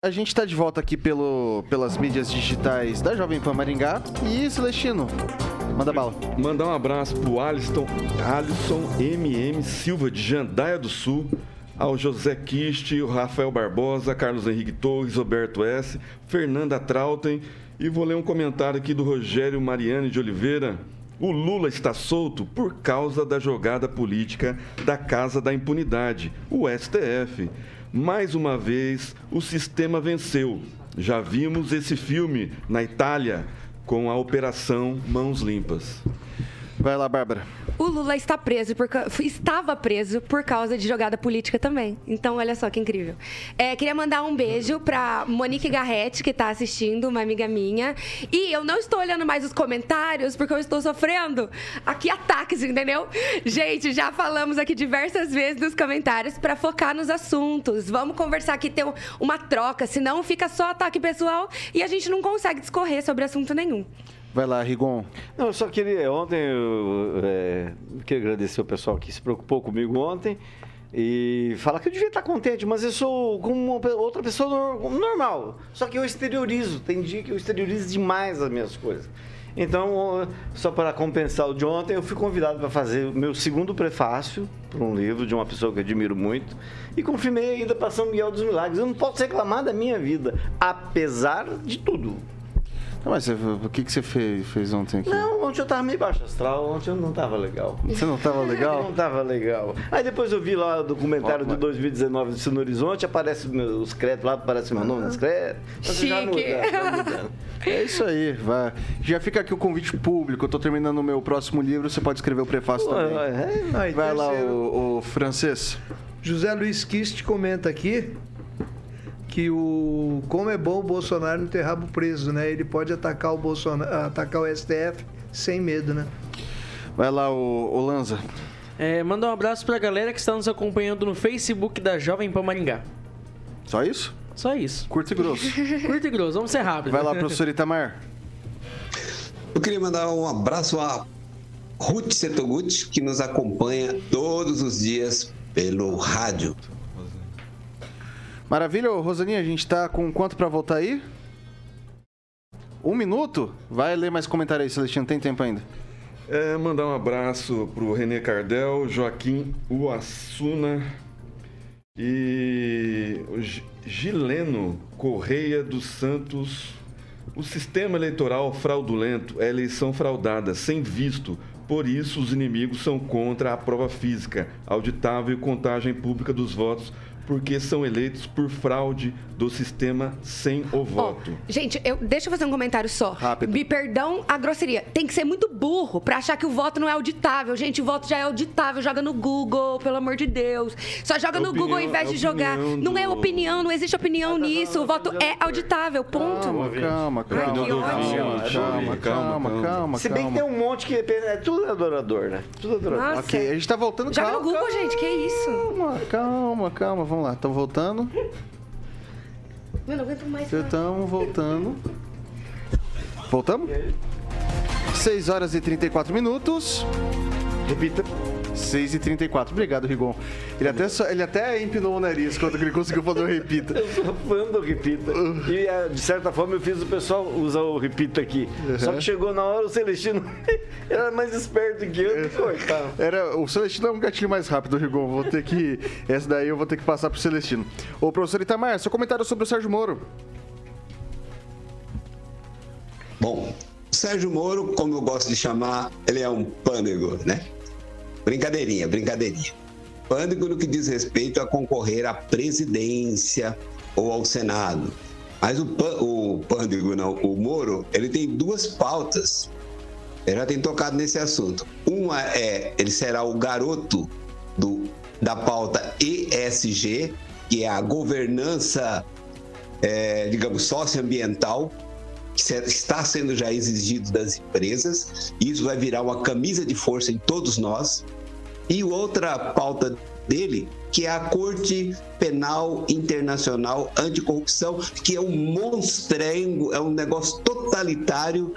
A gente está de volta aqui pelo, pelas mídias digitais da Jovem Pan Maringá. E Celestino, manda bala. Mandar um abraço pro Alisson, Alisson MM Silva de Jandaia do Sul, ao José Kiste, o Rafael Barbosa, Carlos Henrique Torres, Roberto S, Fernanda Trautem e vou ler um comentário aqui do Rogério Mariani de Oliveira. O Lula está solto por causa da jogada política da Casa da Impunidade, o STF. Mais uma vez, o sistema venceu. Já vimos esse filme na Itália com a Operação Mãos Limpas. Vai lá, Bárbara. O Lula está preso por, estava preso por causa de jogada política também. Então, olha só que incrível. É, queria mandar um beijo para Monique Garrett, que está assistindo, uma amiga minha. E eu não estou olhando mais os comentários porque eu estou sofrendo aqui ataques, entendeu? Gente, já falamos aqui diversas vezes nos comentários para focar nos assuntos. Vamos conversar aqui, ter uma troca, senão fica só ataque pessoal e a gente não consegue discorrer sobre assunto nenhum. Vai lá, Rigon. Não, eu só queria. Ontem eu é, queria agradecer o pessoal que se preocupou comigo ontem e falar que eu devia estar contente, mas eu sou como outra pessoa normal. Só que eu exteriorizo. Tem dia que eu exteriorizo demais as minhas coisas. Então, só para compensar o de ontem, eu fui convidado para fazer o meu segundo prefácio para um livro de uma pessoa que eu admiro muito e confirmei a ida para São Miguel dos Milagres. Eu não posso reclamar da minha vida, apesar de tudo. Mas o que, que você fez, fez ontem aqui? Não, ontem eu tava meio baixo astral, ontem eu não tava legal. Você não tava legal? <laughs> não tava legal. Aí depois eu vi lá o documentário de 2019 do Sino Horizonte, aparece os créditos lá, aparece meu nome nos créditos. Chique. Já muda, já <laughs> é isso aí, vai. Já fica aqui o convite público. Eu tô terminando o meu próximo livro, você pode escrever o prefácio também. É, vai lá, o, o francês. José Luiz Kist comenta aqui que o como é bom o Bolsonaro não ter rabo preso, né? Ele pode atacar o Bolsonaro, atacar o STF sem medo, né? Vai lá, o, o Lanza. É, manda um abraço pra galera que está nos acompanhando no Facebook da Jovem Pan Maringá. Só isso? Só isso. Curto e grosso. <laughs> Curto e grosso, vamos ser rápido. Vai lá, professor <laughs> Itamar. Eu queria mandar um abraço a Ruth Setoguchi, que nos acompanha todos os dias pelo rádio. Maravilha, Rosaninha, a gente tá com quanto para voltar aí? Um minuto? Vai ler mais comentário aí, Celestino, tem tempo ainda. É, mandar um abraço pro Renê Cardel, Joaquim Uassuna e Gileno Correia dos Santos. O sistema eleitoral fraudulento é eleição fraudada, sem visto. Por isso, os inimigos são contra a prova física, auditável e contagem pública dos votos porque são eleitos por fraude do sistema sem o voto. Oh, gente, eu, deixa eu fazer um comentário só. Rápido. Me perdão a grosseria. Tem que ser muito burro para achar que o voto não é auditável. Gente, o voto já é auditável. Joga no Google, pelo amor de Deus. Só joga no Google ao invés de jogar. Do... Não é opinião, não existe opinião ah, nisso. o voto é auditável, ponto. Calma, calma, calma. Calma, calma, calma, calma. Se bem que tem um monte que é tudo adorador, né? Tudo adorador. Nossa. Ok, a gente tá voltando. Joga no Google, gente, que isso? Calma, calma, calma. Vamos lá, estamos voltando. Eu não aguento mais. Estamos voltando. Voltamos? 6 horas e 34 minutos. Repita. 6 e 34 Obrigado, Rigon. Ele até, só, ele até empinou o nariz quando ele conseguiu fazer o repita. <laughs> Eu sou fã do repita. E é, de certa forma eu fiz o pessoal usar o repita aqui. Uhum. Só que chegou na hora o Celestino <laughs> era mais esperto que eu. É. Era, o Celestino é um gatilho mais rápido, Rigon. Vou ter que. <laughs> Essa daí eu vou ter que passar pro Celestino. Ô, professor Itamar, seu comentário sobre o Sérgio Moro. Bom, Sérgio Moro, como eu gosto de chamar, ele é um pândego, né? Brincadeirinha, brincadeirinha. Pândego no que diz respeito a concorrer à presidência ou ao Senado. Mas o, o Pândego, não, o Moro, ele tem duas pautas. Ele já tem tocado nesse assunto. Uma é, ele será o garoto do, da pauta ESG, que é a governança é, digamos, socioambiental, que está sendo já exigido das empresas. Isso vai virar uma camisa de força em todos nós. E outra pauta dele, que é a Corte Penal Internacional Anticorrupção, que é um monstrengo, é um negócio totalitário.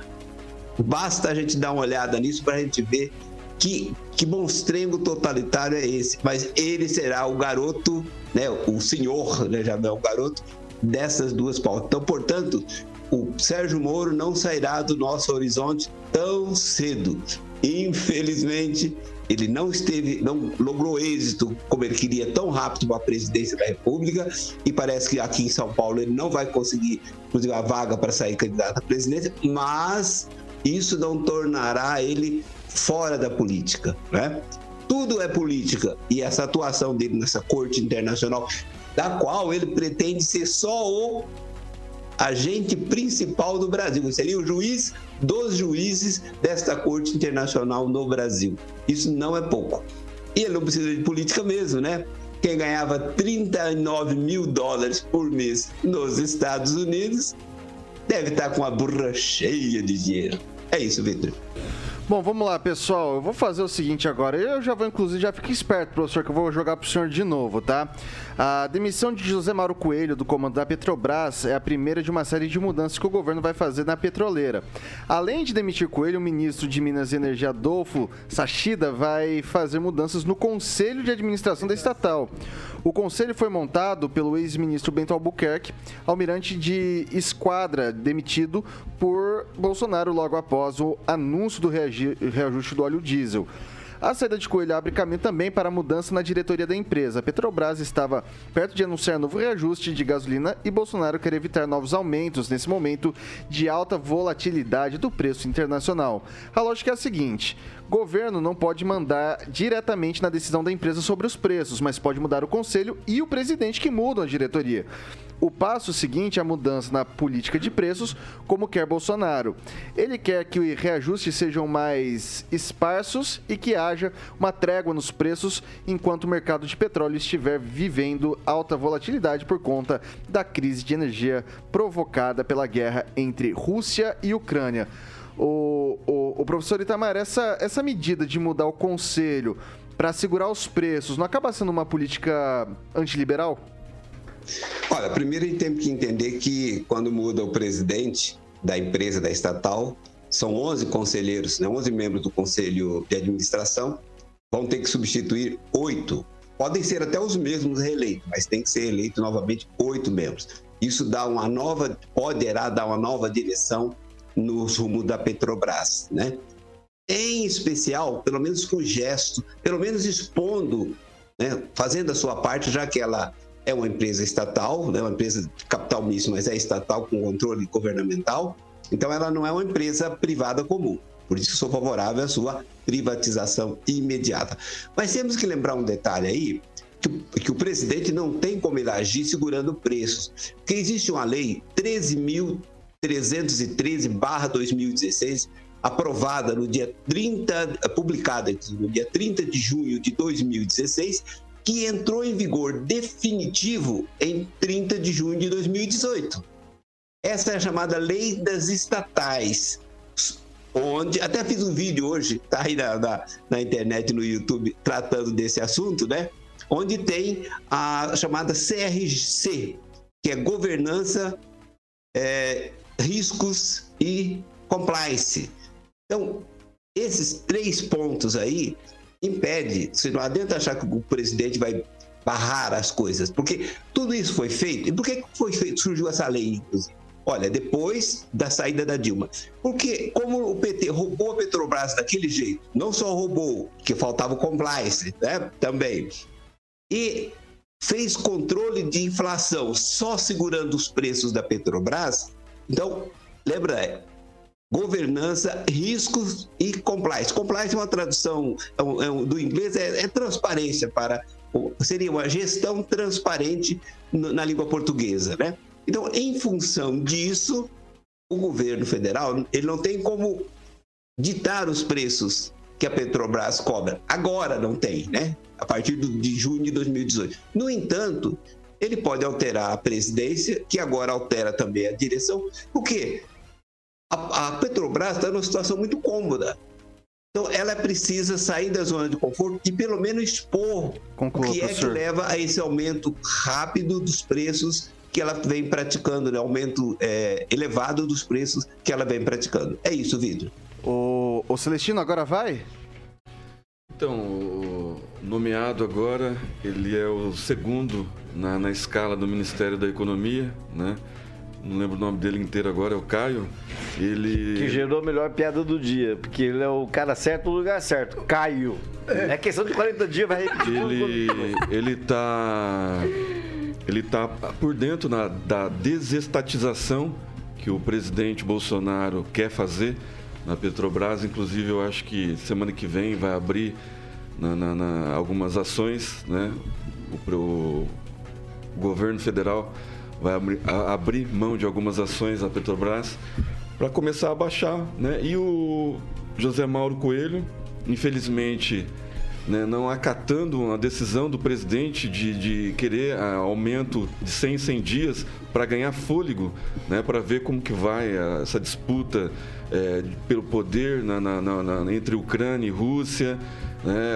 Basta a gente dar uma olhada nisso para a gente ver que, que monstrengo totalitário é esse. Mas ele será o garoto, né, o senhor, né, já não é o garoto, dessas duas pautas. Então, portanto, o Sérgio Moro não sairá do nosso horizonte tão cedo. Infelizmente, ele não esteve, não logrou êxito como ele queria tão rápido para a presidência da República e parece que aqui em São Paulo ele não vai conseguir, inclusive, a vaga para sair candidato à presidência, mas isso não tornará ele fora da política, né? Tudo é política e essa atuação dele nessa corte internacional, da qual ele pretende ser só o agente principal do Brasil. seria o juiz dos juízes desta Corte Internacional no Brasil. Isso não é pouco. E ele não precisa de política mesmo, né? Quem ganhava 39 mil dólares por mês nos Estados Unidos deve estar com a burra cheia de dinheiro. É isso, Vitor. Bom, vamos lá, pessoal. Eu vou fazer o seguinte agora. Eu já vou, inclusive, já fique esperto, professor, que eu vou jogar pro senhor de novo, tá? A demissão de José Mauro Coelho, do comando da Petrobras, é a primeira de uma série de mudanças que o governo vai fazer na petroleira. Além de demitir Coelho, o ministro de Minas e Energia, Adolfo Sachida, vai fazer mudanças no Conselho de Administração da estatal. O conselho foi montado pelo ex-ministro Bento Albuquerque, almirante de esquadra, demitido por Bolsonaro logo após o anúncio do reajuste do óleo diesel. A saída de Coelho abre caminho também para a mudança na diretoria da empresa. Petrobras estava perto de anunciar novo reajuste de gasolina e Bolsonaro quer evitar novos aumentos nesse momento de alta volatilidade do preço internacional. A lógica é a seguinte: governo não pode mandar diretamente na decisão da empresa sobre os preços, mas pode mudar o conselho e o presidente que mudam a diretoria. O passo seguinte é a mudança na política de preços, como quer Bolsonaro. Ele quer que os reajustes sejam mais esparsos e que haja uma trégua nos preços enquanto o mercado de petróleo estiver vivendo alta volatilidade por conta da crise de energia provocada pela guerra entre Rússia e Ucrânia. O, o, o professor Itamar, essa, essa medida de mudar o conselho para segurar os preços não acaba sendo uma política antiliberal? Olha, primeiro a gente tem que entender que quando muda o presidente da empresa, da estatal, são 11 conselheiros, né, 11 membros do conselho de administração, vão ter que substituir oito. Podem ser até os mesmos reeleitos, mas tem que ser eleito novamente oito membros. Isso dá uma nova, poderá dar uma nova direção no rumo da Petrobras, né? Em especial, pelo menos com gesto, pelo menos expondo, né, fazendo a sua parte, já que ela é uma empresa estatal, né, uma empresa de capital misto, mas é estatal com controle governamental. Então, ela não é uma empresa privada comum. Por isso, sou favorável à sua privatização imediata. Mas temos que lembrar um detalhe aí, que, que o presidente não tem como ele agir segurando preços. Porque existe uma lei 13.313-2016, aprovada no dia 30, publicada no dia 30 de junho de 2016, que entrou em vigor definitivo em 30 de junho de 2018. Essa é a chamada Lei das Estatais, onde até fiz um vídeo hoje, tá aí na, na, na, internet, no YouTube, tratando desse assunto, né? Onde tem a chamada CRC, que é Governança, é, Riscos e Compliance. Então, esses três pontos aí impede, se não adianta achar que o presidente vai barrar as coisas, porque tudo isso foi feito. E por que foi feito, surgiu essa lei, inclusive? Olha, depois da saída da Dilma. Porque como o PT roubou a Petrobras daquele jeito, não só roubou, que faltava o compliance, né? Também. E fez controle de inflação só segurando os preços da Petrobras. Então, lembra, governança, riscos e compliance. Compliance é uma tradução é é do inglês, é, é, transparência para seria uma gestão transparente na língua portuguesa, né? Então, em função disso, o governo federal ele não tem como ditar os preços que a Petrobras cobra. Agora não tem, né? A partir de junho de 2018. No entanto, ele pode alterar a presidência, que agora altera também a direção, porque a, a Petrobras está numa situação muito cômoda. Então, ela precisa sair da zona de conforto e, pelo menos, expor Conclua, o que é que leva a esse aumento rápido dos preços que ela vem praticando, né? aumento é, elevado dos preços que ela vem praticando. É isso, Vitor. O, o Celestino agora vai? Então, o nomeado agora, ele é o segundo na, na escala do Ministério da Economia, né? Não lembro o nome dele inteiro agora, é o Caio. Ele. Que gerou a melhor piada do dia, porque ele é o cara certo no lugar certo. Caio. É questão de 40 dias, vai repetir. Ele, ele tá. Ele tá por dentro na- da desestatização que o presidente Bolsonaro quer fazer na Petrobras. Inclusive, eu acho que semana que vem vai abrir na- na- na- algumas ações, né? O, o governo federal vai abrir, a- mão de algumas ações da Petrobras para começar a baixar, né? E o José Mauro Coelho, infelizmente, né, não acatando a decisão do presidente de, de querer ah, aumento de 100 em 100 dias para ganhar fôlego, né, para ver como que vai ah, essa disputa eh, pelo poder na- na- na- entre Ucrânia e Rússia, né,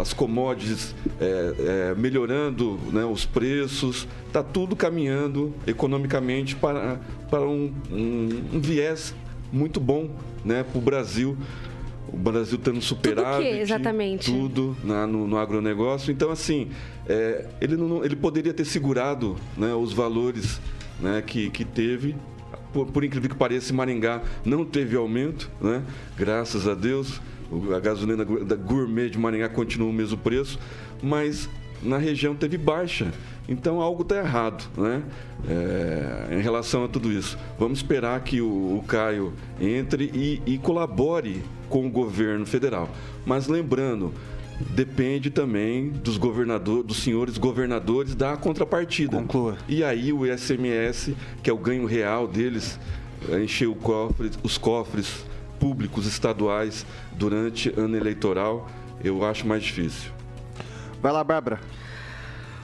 as commodities eh, eh, melhorando né, os preços, está tudo caminhando economicamente para, para um, um- um viés muito bom né, para o Brasil. O Brasil tendo superávit, exatamente? tudo na- no, no agronegócio. Então, assim, é, ele, não, ele poderia ter segurado né, os valores né, que, que teve. Por, por incrível que pareça, Maringá não teve aumento, né? graças a Deus. A gasolina da gourmet de Maringá continua o mesmo preço, mas na região teve baixa. Então algo está errado, né? É, em relação a tudo isso. Vamos esperar que o, o Caio entre e, e colabore com o governo federal. Mas lembrando, depende também dos governadores, dos senhores governadores da contrapartida. Conclua. E aí o ICMS, que é o ganho real deles, é cofre, os cofres públicos estaduais durante ano eleitoral, eu acho mais difícil. Vai lá, Bárbara.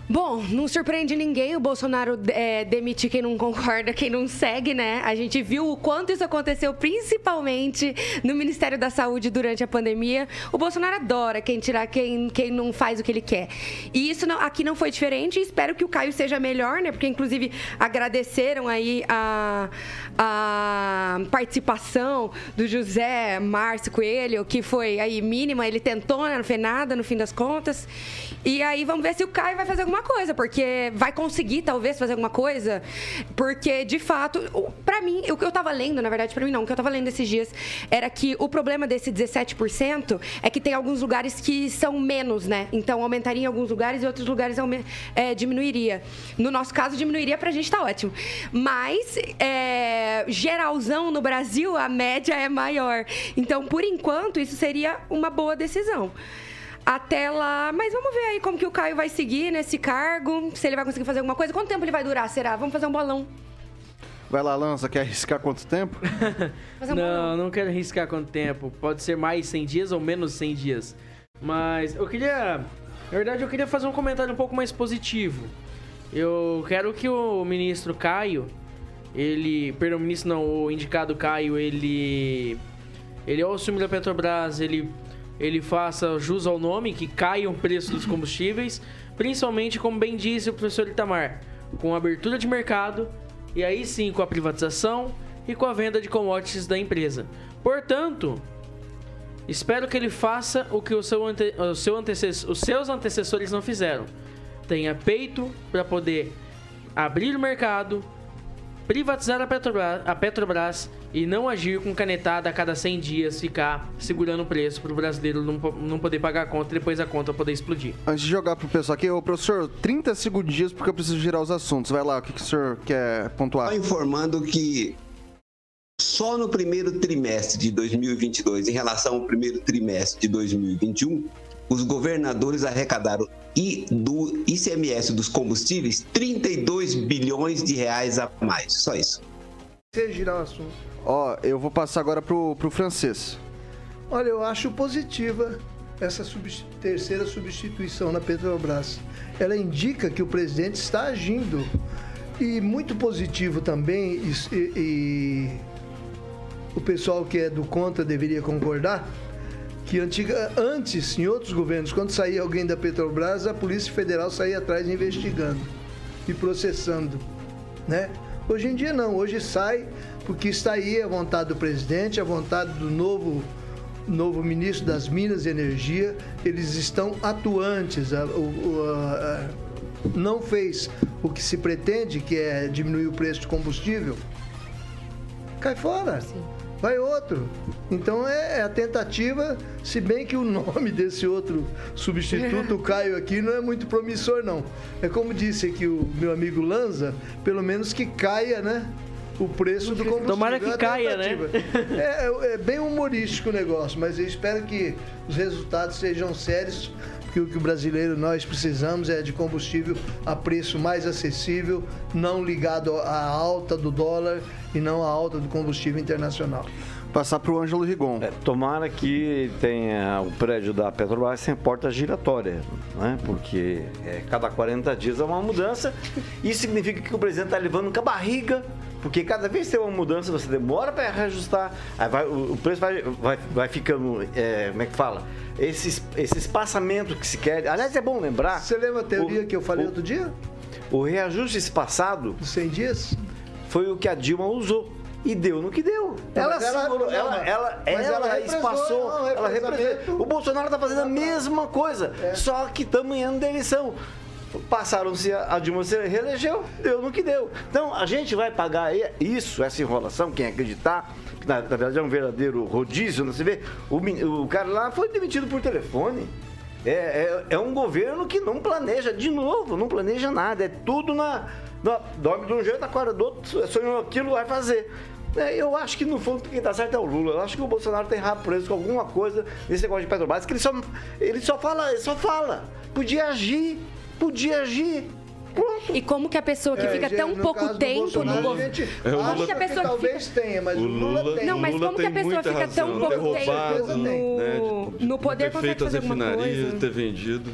Bom, não surpreende ninguém o Bolsonaro é, quem não concorda, quem não segue, né? A gente viu o quanto isso aconteceu, principalmente no Ministério da Saúde durante a pandemia. O Bolsonaro adora quem tirar quem, quem não faz o que ele quer. E isso não- aqui não foi diferente. Espero que o Caio seja melhor, né? Porque, inclusive, agradeceram aí a, a participação do José Márcio Coelho, que foi aí mínima. Ele tentou, né? Não fez nada, no fim das contas. E aí vamos ver se o Caio vai fazer alguma coisa, porque vai conseguir talvez fazer alguma coisa, porque de fato, pra mim, o que eu tava lendo, na verdade, pra mim não, o que eu tava lendo esses dias era que o problema desse 17% é que tem alguns lugares que são menos, né? Então aumentaria em alguns lugares e outros lugares é, diminuiria. No nosso caso, diminuiria pra gente tá ótimo. Mas é, geralzão no Brasil, a média é maior. Então, por enquanto, isso seria uma boa decisão até lá. Mas vamos ver aí como que o Caio vai seguir nesse cargo, se ele vai conseguir fazer alguma coisa. Quanto tempo ele vai durar, será? Vamos fazer um bolão. Vai lá, Lança, quer arriscar quanto tempo? <laughs> Um Não, bolão. não quero arriscar quanto tempo. Pode ser mais 100 dias ou menos 100 dias. Mas eu queria. Na verdade, eu queria fazer um comentário um pouco mais positivo. Eu quero que o ministro Caio, ele. Perdão, o ministro não, o indicado Caio, ele. Ele ao assumir a Petrobras, ele. Ele faça jus ao nome, que caia o preço dos combustíveis, principalmente, como bem disse o professor Itamar, com a abertura de mercado e aí sim com a privatização e com a venda de commodities da empresa. Portanto, espero que ele faça o que o seu ante- o seu antecess- os seus antecessores não fizeram. Tenha peito para poder abrir o mercado, privatizar a Petrobras, a Petrobras e não agir com canetada a cada 100 dias, ficar segurando o preço para o brasileiro não, não poder pagar a conta e depois a conta poder explodir. Antes de jogar pro pessoal aqui, ô professor, 30 segundinhos porque eu preciso girar os assuntos. Vai lá, o que, que o senhor quer pontuar? Só informando que só no primeiro trimestre de 2022, em relação ao primeiro trimestre de 2021, os governadores arrecadaram I- do ICMS dos combustíveis 32 bilhões de reais a mais. Só isso. Você girar o assunto. Ó, eu vou passar agora pro, pro francês. Olha, eu acho positiva essa substi- terceira substituição na Petrobras. Ela indica que o presidente está agindo. E muito positivo também, e, e- e o pessoal que é do contra deveria concordar, que antiga, antes, em outros governos, quando saía alguém da Petrobras, a Polícia Federal saía atrás investigando e processando, né? Hoje em dia não, hoje sai porque está aí a vontade do presidente, a vontade do novo novo ministro das Minas e Energia, eles estão atuantes. A- a- a- não fez o que se pretende, que é diminuir o preço do combustível, cai fora. Vai outro. Então é é a tentativa, se bem que o nome <laughs> desse outro substituto, o Caio aqui, não é muito promissor, não. É como disse aqui o meu amigo Lanza, pelo menos que caia, né? O preço do combustível. Tomara que É caia, né? É, é- é bem humorístico o negócio, mas eu espero que os resultados sejam sérios, porque o que o brasileiro nós precisamos é de combustível a preço mais acessível, não ligado à alta do dólar e não à alta do combustível internacional. Passar para o Ângelo Rigon. É, tomara que tenha o prédio da Petrobras sem porta giratória, né? porque é, cada 40 dias é uma mudança. Isso significa que o presidente está levando com a barriga, porque cada vez que tem uma mudança, você demora para reajustar, vai- o, preço vai, vai, vai ficando, é, como é que fala? Esse, esse espaçamento que se quer. Aliás, é bom lembrar. Você lembra a teoria o- que eu falei o- outro dia? O reajuste espaçado. Dos 100 dias? Foi o que a Dilma usou. E deu no que deu. Não, Ela ela- segurou, ela, ela, ela, ela espaçou, não, ela representa. O Bolsonaro está fazendo a mesma coisa, só que estamos em ano da eleição. Passaram-se, a a Dilma se reelegeu, deu no que deu. Então, a gente vai pagar isso, essa enrolação, quem acreditar, que na, na verdade é um verdadeiro rodízio, não se vê? O, o cara lá foi demitido por telefone. É, é, é um governo que não planeja, de novo, não planeja nada. É tudo na. na dorme de um jeito, acorda do outro, sonhou aquilo, vai fazer. É, eu acho que no fundo quem tá certo é o Lula. Eu acho que o Bolsonaro tem rabo preso com alguma coisa nesse negócio de Petrobras, que ele só, ele só fala, ele só fala. Podia agir, podia agir. Pronto. E como que a pessoa que É, fica gente, tão pouco tempo no governo. gente É, Lula- que a pessoa que talvez tenha, mas o Lula, tem. Não, mas Lula como que a pessoa fica tão razão, pouco ter tempo roubado, tem. no, né, de- no poder ter consegue feito as fazer alguma refinarias, coisa? ter vendido.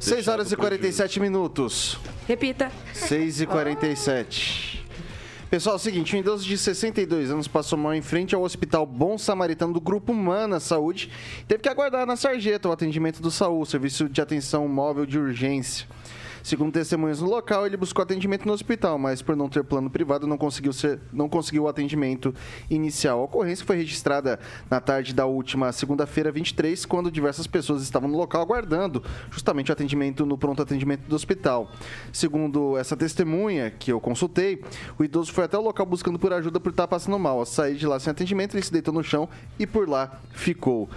6 horas e deixado 47 minutos. Repita. 6 e 47. Pessoal, é o seguinte, um idoso de 62 anos passou mal em frente ao Hospital Bom Samaritano do Grupo Humana Saúde. Teve que aguardar na sarjeta o atendimento do SAU, Serviço de Atenção Móvel de Urgência. Segundo testemunhas no local, ele buscou atendimento no hospital, mas por não ter plano privado não conseguiu, ser, não conseguiu o atendimento inicial. A ocorrência foi registrada na tarde da última segunda-feira, 23, quando diversas pessoas estavam no local aguardando justamente o atendimento no pronto atendimento do hospital. Segundo essa testemunha que eu consultei, o idoso foi até o local buscando por ajuda por estar passando mal. Ao sair de lá sem atendimento, ele se deitou no chão e por lá ficou.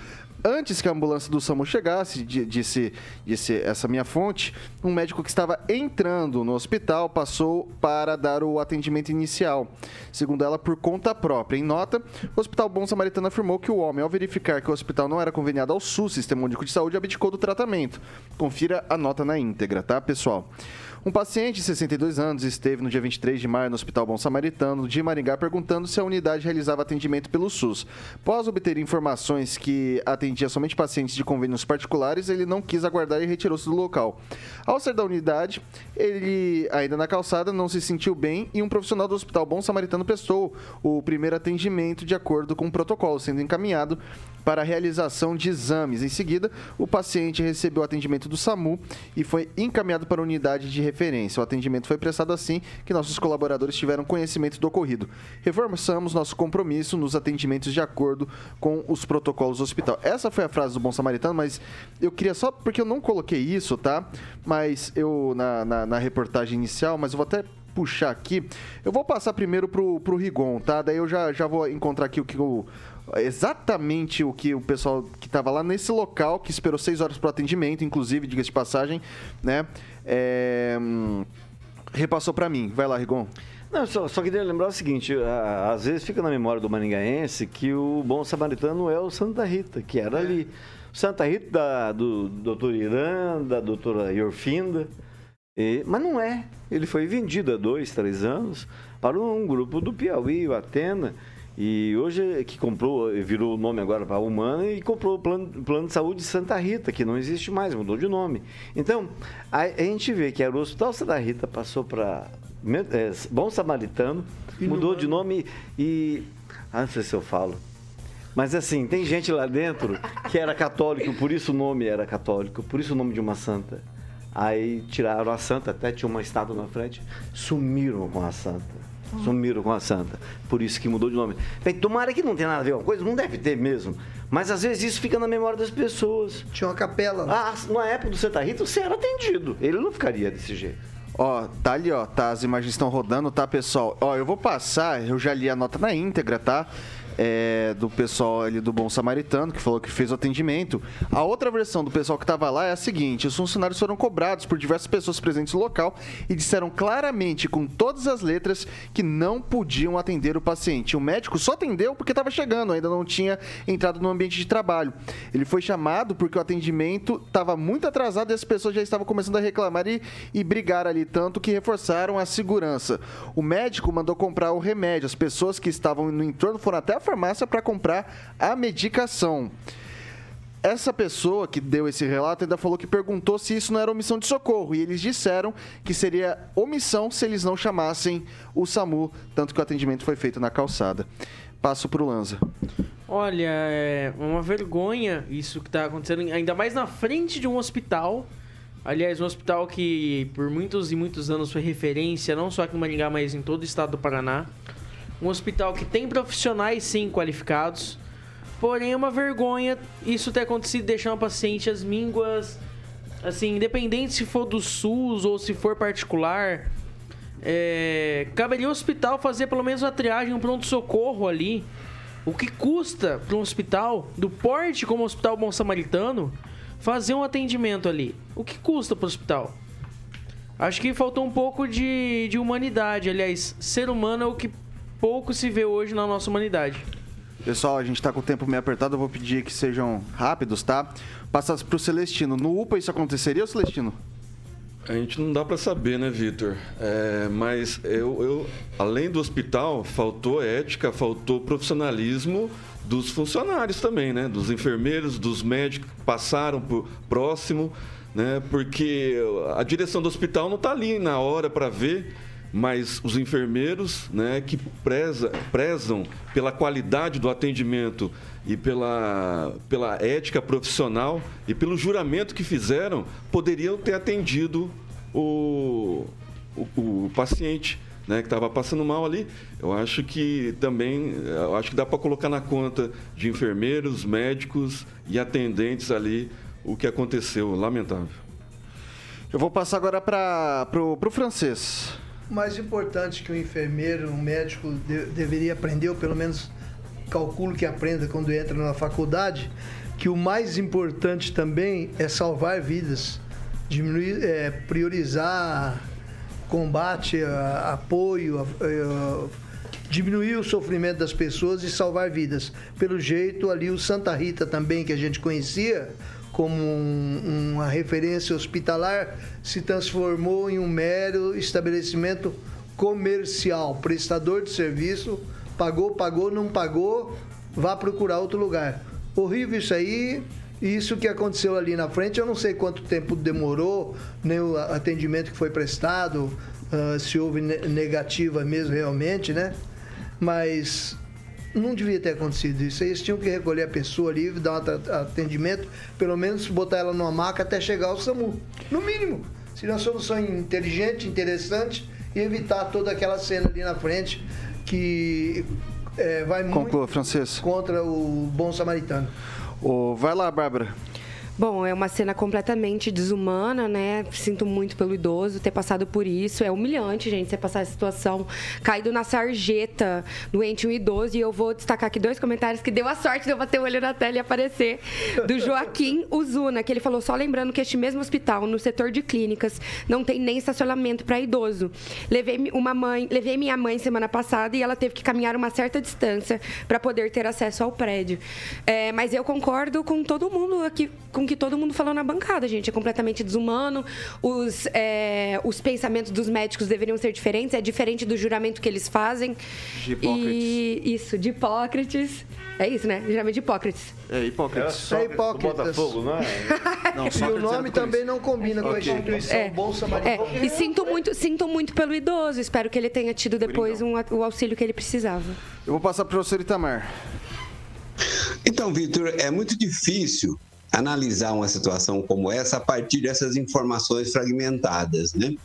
Antes que a ambulância do SAMU chegasse, di- disse, disse essa minha fonte, um médico que estava entrando no hospital passou para dar o atendimento inicial. Segundo ela, por conta própria. Em nota, o Hospital Bom Samaritano afirmou que o homem, ao verificar que o hospital não era conveniado ao SUS, Sistema Único de Saúde, abdicou do tratamento. Confira a nota na íntegra, tá, pessoal? Um paciente de 62 anos esteve no dia 23 de maio no Hospital Bom Samaritano de Maringá perguntando se a unidade realizava atendimento pelo SUS. Após obter informações que atendia somente pacientes de convênios particulares, ele não quis aguardar e retirou-se do local. Ao sair da unidade, ele, ainda na calçada, não se sentiu bem e um profissional do Hospital Bom Samaritano prestou o primeiro atendimento de acordo com o protocolo, sendo encaminhado para a realização de exames. Em seguida, o paciente recebeu o atendimento do SAMU e foi encaminhado para a unidade de referência. O atendimento foi prestado assim que nossos colaboradores tiveram conhecimento do ocorrido. Reforçamos nosso compromisso nos atendimentos de acordo com os protocolos do hospital. Essa foi a frase do Bom Samaritano, mas eu queria só, porque eu não coloquei isso, tá? Mas eu, na, na, na reportagem inicial, mas eu vou até puxar aqui. Eu vou passar primeiro pro, pro Rigon, tá? Daí eu já, já vou encontrar aqui o que o exatamente o que o pessoal que estava lá nesse local, que esperou seis horas para o atendimento, inclusive, diga-se de passagem, né? É, repassou para mim. Vai lá, Rigon. Não, só, só queria lembrar o seguinte, a- às vezes fica na memória do maringaense que o bom samaritano é o Santa Rita, que era ali. O Santa Rita da- do doutor Irã, da doutora Yorfinda, e- mas não é. Ele foi vendido há dois, três anos para um grupo do Piauí, o Atena, E hoje é que comprou, virou o nome agora para Humana e comprou o plano, plano de saúde de Santa Rita, que não existe mais, mudou de nome. Então, a, a gente vê que era o Hospital Santa Rita passou para é, Bom Samaritano, E mudou de nome e. Ah, não sei se eu falo. Mas assim, tem gente lá dentro que era católico, por isso o nome era católico, por isso o nome de uma santa. Aí tiraram a santa, até tinha uma estátua na frente, sumiram com a santa. Sumiram com a santa. Por isso que mudou de nome. Bem, tomara que não tenha nada a ver com a coisa, não deve ter mesmo. Mas às vezes isso fica na memória das pessoas. Tinha uma capela. Ah, na época do Santa Rita, você era atendido. Ele não ficaria desse jeito. Ó, tá ali, ó, tá, as imagens estão rodando, tá, pessoal? Ó, eu vou passar, eu já li a nota na íntegra, tá? É, do pessoal ali do Bom Samaritano, que falou que fez o atendimento. A outra versão do pessoal que tava lá é a seguinte: os funcionários foram cobrados por diversas pessoas presentes no local e disseram claramente, com todas as letras, que não podiam atender o paciente. O médico só atendeu porque estava chegando, ainda não tinha entrado no ambiente de trabalho. Ele foi chamado porque o atendimento estava muito atrasado e as pessoas já estavam começando a reclamar e, e brigar ali, tanto que reforçaram a segurança. O médico mandou comprar o remédio. As pessoas que estavam no entorno foram até a farmácia para comprar a medicação. Essa pessoa que deu esse relato ainda falou que perguntou se isso não era omissão de socorro. E eles disseram que seria omissão se eles não chamassem o SAMU, tanto que o atendimento foi feito na calçada. Passo pro Lanza. Olha, é uma vergonha isso que tá acontecendo, ainda mais na frente de um hospital. Aliás, um hospital que por muitos e muitos anos foi referência, não só aqui em Maringá, mas em todo o estado do Paraná. Um hospital que tem profissionais sim qualificados. Porém, é uma vergonha isso ter acontecido, deixar um paciente às mínguas, assim, independente se for do SUS ou se for particular. É, caberia o hospital fazer pelo menos uma triagem, um pronto-socorro ali. O que custa para um hospital do porte como o Hospital Bom Samaritano fazer um atendimento ali? O que custa para o hospital? Acho que faltou um pouco de, de humanidade. Aliás, ser humano é o que pouco se vê hoje na nossa humanidade. Pessoal, a gente tá com o tempo meio apertado, eu vou pedir que sejam rápidos, tá? Passa pro Celestino. No UPA isso aconteceria, Celestino? A gente não dá para saber, né, Vitor? É, mas eu, eu, além do hospital, faltou ética, faltou profissionalismo dos funcionários também, né? Dos enfermeiros, dos médicos que passaram por próximo, né? Porque a direção do hospital não está ali na hora para ver, mas os enfermeiros, né, que preza, prezam pela qualidade do atendimento e pela, pela ética profissional e pelo juramento que fizeram, poderiam ter atendido o, o, o paciente né, que estava passando mal ali. Eu acho que também, eu acho que dá para colocar na conta de enfermeiros, médicos e atendentes ali o que aconteceu, lamentável. Eu vou passar agora para pro francês. Mais importante que o enfermeiro, um médico de- deveria aprender, ou pelo menos calculo que aprenda quando entra na faculdade, que o mais importante também é salvar vidas, diminuir, é, priorizar combate, a- apoio, a- a- diminuir o sofrimento das pessoas e salvar vidas. Pelo jeito, ali o Santa Rita também, que a gente conhecia como um- uma referência hospitalar, se transformou em um mero estabelecimento comercial, prestador de serviço, pagou, pagou, não pagou, vá procurar outro lugar. Horrível isso aí. Isso que aconteceu ali na frente, eu não sei quanto tempo demorou, nem o atendimento que foi prestado, ah, se houve ne- negativa mesmo realmente, né? Mas não devia ter acontecido isso. Eles tinham que recolher a pessoa ali, dar um atendimento, pelo menos botar ela numa maca até chegar ao SAMU. No mínimo. Seria uma solução inteligente, interessante e evitar toda aquela cena ali na frente que eh, vai muito Conclua, francês. contra o bom samaritano. Ô, vai lá, Bárbara. Bom, é uma cena completamente desumana, né? Sinto muito pelo idoso ter passado por isso. É humilhante, gente, você passar essa situação caído na sarjeta, doente um idoso. E eu vou destacar aqui dois comentários que deu a sorte de eu bater o olho na tela e aparecer. Do Joaquim Uzuna, que ele falou só lembrando que este mesmo hospital, no setor de clínicas, não tem nem estacionamento para idoso. Levei uma mãe, levei minha mãe semana passada e ela teve que caminhar uma certa distância para poder ter acesso ao prédio. É, mas eu concordo com todo mundo aqui, com que todo mundo falou na bancada, gente. É completamente desumano. Os, é, os pensamentos dos médicos deveriam ser diferentes. É diferente do juramento que eles fazem. De Hipócrates. E isso, de Hipócrates. É isso, né? Juramento de Hipócrates. É Hipócrates. É hipócritas. Botafogo, não é? <laughs> Não, E o nome também não combina com a instituição É, Bom Samaritano. é, e sinto muito, sinto muito pelo idoso. Espero que ele tenha tido depois um, o auxílio que ele precisava. Eu vou passar pro professor Itamar. Então, Vitor, é muito difícil analisar uma situação como essa a partir dessas informações fragmentadas, né?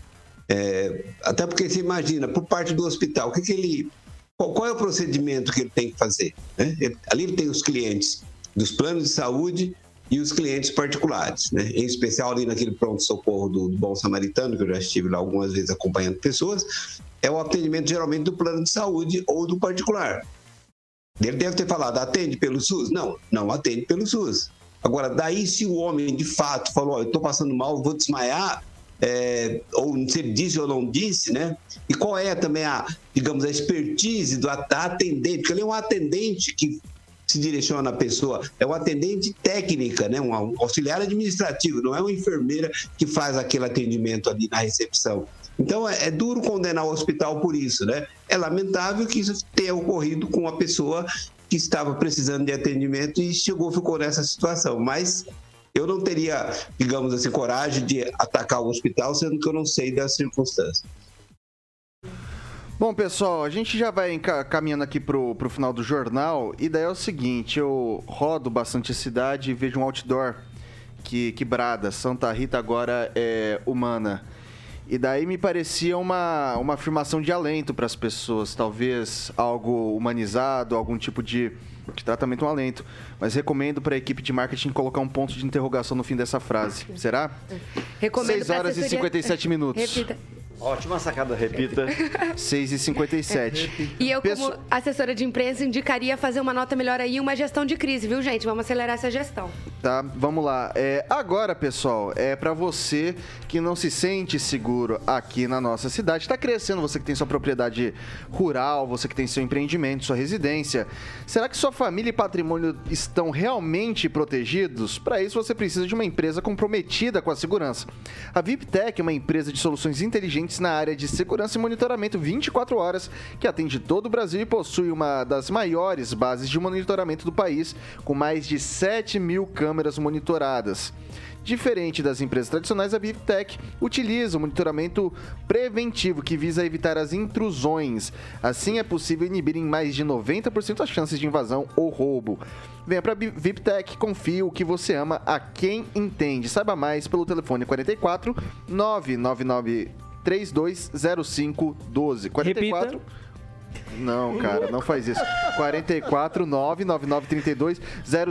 É, até porque você imagina, por parte do hospital, o que, que ele. Qual, qual é o procedimento que ele tem que fazer? né? Ele- ali ele tem os clientes dos planos de saúde e os clientes particulares, né? Em especial ali naquele pronto-socorro do, do Bom Samaritano, que eu já estive lá algumas vezes acompanhando pessoas, é o atendimento geralmente do plano de saúde ou do particular. Ele deve ter falado, atende pelo SUS? Não, não atende pelo SUS. Agora, daí se o homem de fato falou, ó, eu estou passando mal, vou desmaiar, é, ou se ele disse ou não disse, né? E qual é também a, digamos, a expertise do at- atendente? Porque ele é um atendente que se direciona à pessoa, é um atendente técnica, né? Um auxiliar administrativo, não é uma enfermeira que faz aquele atendimento ali na recepção. Então é, é duro condenar o hospital por isso, né? É lamentável que isso tenha ocorrido com uma pessoa que estava precisando de atendimento e chegou, ficou nessa situação. Mas eu não teria, digamos assim, coragem de atacar o hospital, sendo que eu não sei das circunstâncias. Bom, pessoal, a gente já vai caminhando aqui pro, pro final do jornal. E daí é o seguinte: eu rodo bastante a cidade e vejo um outdoor que, que brada. Santa Rita agora é humana. E daí me parecia uma, uma afirmação de alento para as pessoas. Talvez algo humanizado, algum tipo de, de tratamento, um alento. Mas recomendo para a equipe de marketing colocar um ponto de interrogação no fim dessa frase. Será? Recomendo 6 pra horas e assessoria- 57 minutos. Repita. Ótima sacada, repita. 6 e 57 E eu, Pesso- como assessora de imprensa, indicaria fazer uma nota melhor aí e uma gestão de crise, viu, gente? Vamos acelerar essa gestão. Tá, vamos lá. É, agora, pessoal, é para você que não se sente seguro aqui na nossa cidade, está crescendo, você que tem sua propriedade rural, você que tem seu empreendimento, sua residência. Será que sua família e patrimônio estão realmente protegidos? Para isso, você precisa de uma empresa comprometida com a segurança. A VIPTech é uma empresa de soluções inteligentes na área de segurança e monitoramento 24 horas, que atende todo o Brasil e possui uma das maiores bases de monitoramento do país, com mais de 7 mil câmeras monitoradas. Diferente das empresas tradicionais, a VIPTech utiliza o monitoramento preventivo que visa evitar as intrusões. Assim, é possível inibir em mais de 90% as chances de invasão ou roubo. Venha para VIPTech, confie o que você ama a quem entende. Saiba mais pelo telefone 44 999 320512. 44 não, cara, não faz isso. 44 999 32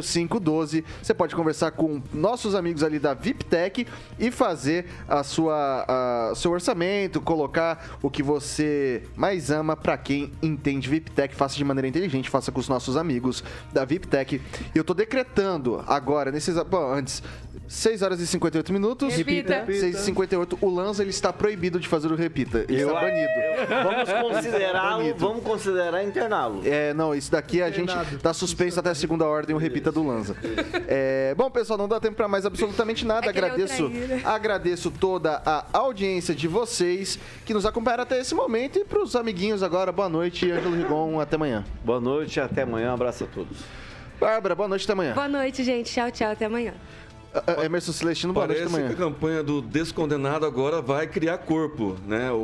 0512. Você pode conversar com nossos amigos ali da VIPTech e fazer a sua a- seu orçamento, colocar o que você mais ama para quem entende VIPTech. Faça de maneira inteligente, faça com os nossos amigos da VIPTech. E eu tô decretando agora, nesses. Bom, antes. 6 horas e 58 minutos. Repita. 6 e 58. O Lanza ele está proibido de fazer o repita. Ele está banido. Vamos considerá-lo, vamos considerar interná-lo. É, não, isso daqui a gente tá suspenso até a segunda ordem, o repita do Lanza. É, bom, pessoal, não dá tempo pra mais absolutamente nada. É nem o agradeço, agradeço toda a audiência de vocês que nos acompanharam até esse momento e pros amiguinhos agora, boa noite, Ângelo Rigon, até amanhã. Boa noite, até amanhã, um abraço a todos. Bárbara, boa noite, até amanhã. Boa noite, gente. Tchau, tchau. Até amanhã. Ah, ah, Emerson Celestino, boa noite, Parece até que a campanha do descondenado agora vai criar corpo, né? O,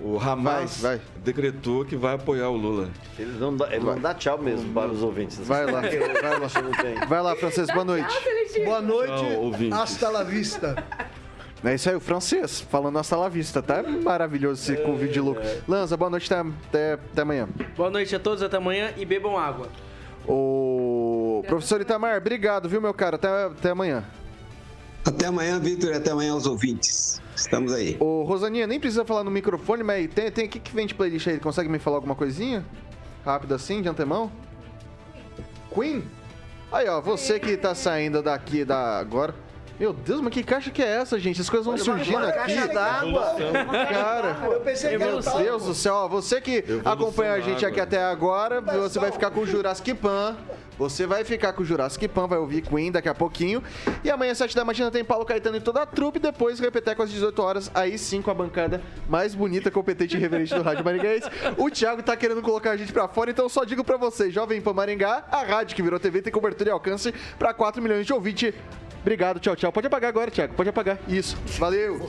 o, o Hamas Vai, vai. decretou que vai apoiar o Lula. Ele não dá, ele não dá tchau mesmo para os ouvintes. Vai lá, <laughs> vai lá. Vai lá, francês, boa noite. Boa noite, Tchau, ouvintes. hasta la vista. <laughs> É isso aí, o francês, falando hasta la vista, tá? Maravilhoso esse convite de louco. Lanza, boa noite, até, até, até amanhã. Boa noite a todos, até amanhã e bebam água. O professor Itamar, obrigado, viu, meu cara? Até, até amanhã. Até amanhã, Vitor, e até amanhã aos ouvintes. Estamos aí. Ô, Rosaninha, nem precisa falar no microfone, mas tem, tem o que, que vem de playlist aí? Consegue me falar alguma coisinha? Rápido assim, de antemão? Queen? Aí, ó, você que tá saindo daqui da agora. Meu Deus, mas que caixa que é essa, gente? As coisas vão surgindo uma aqui. caixa d'água. Cara, Eu pensei que meu. Deus do céu, ó, você que acompanha a gente aqui até agora, você vai ficar com o Jurassic Pan Você vai ficar com o Jurassic Pan, vai ouvir Queen daqui a pouquinho. E amanhã, às 7 da manhã, tem Paulo Caetano e toda a trupe. Depois, Repeteco às 18 horas. Aí sim, com a bancada mais bonita, competente e reverente do Rádio Maringaense. O Thiago tá querendo colocar a gente pra fora, então só digo pra vocês, Jovem Pan Maringá, a rádio que virou TV tem cobertura e alcance pra 4 milhões de ouvintes. Obrigado, tchau, tchau. Pode apagar agora, Thiago. Pode apagar. Isso. Valeu.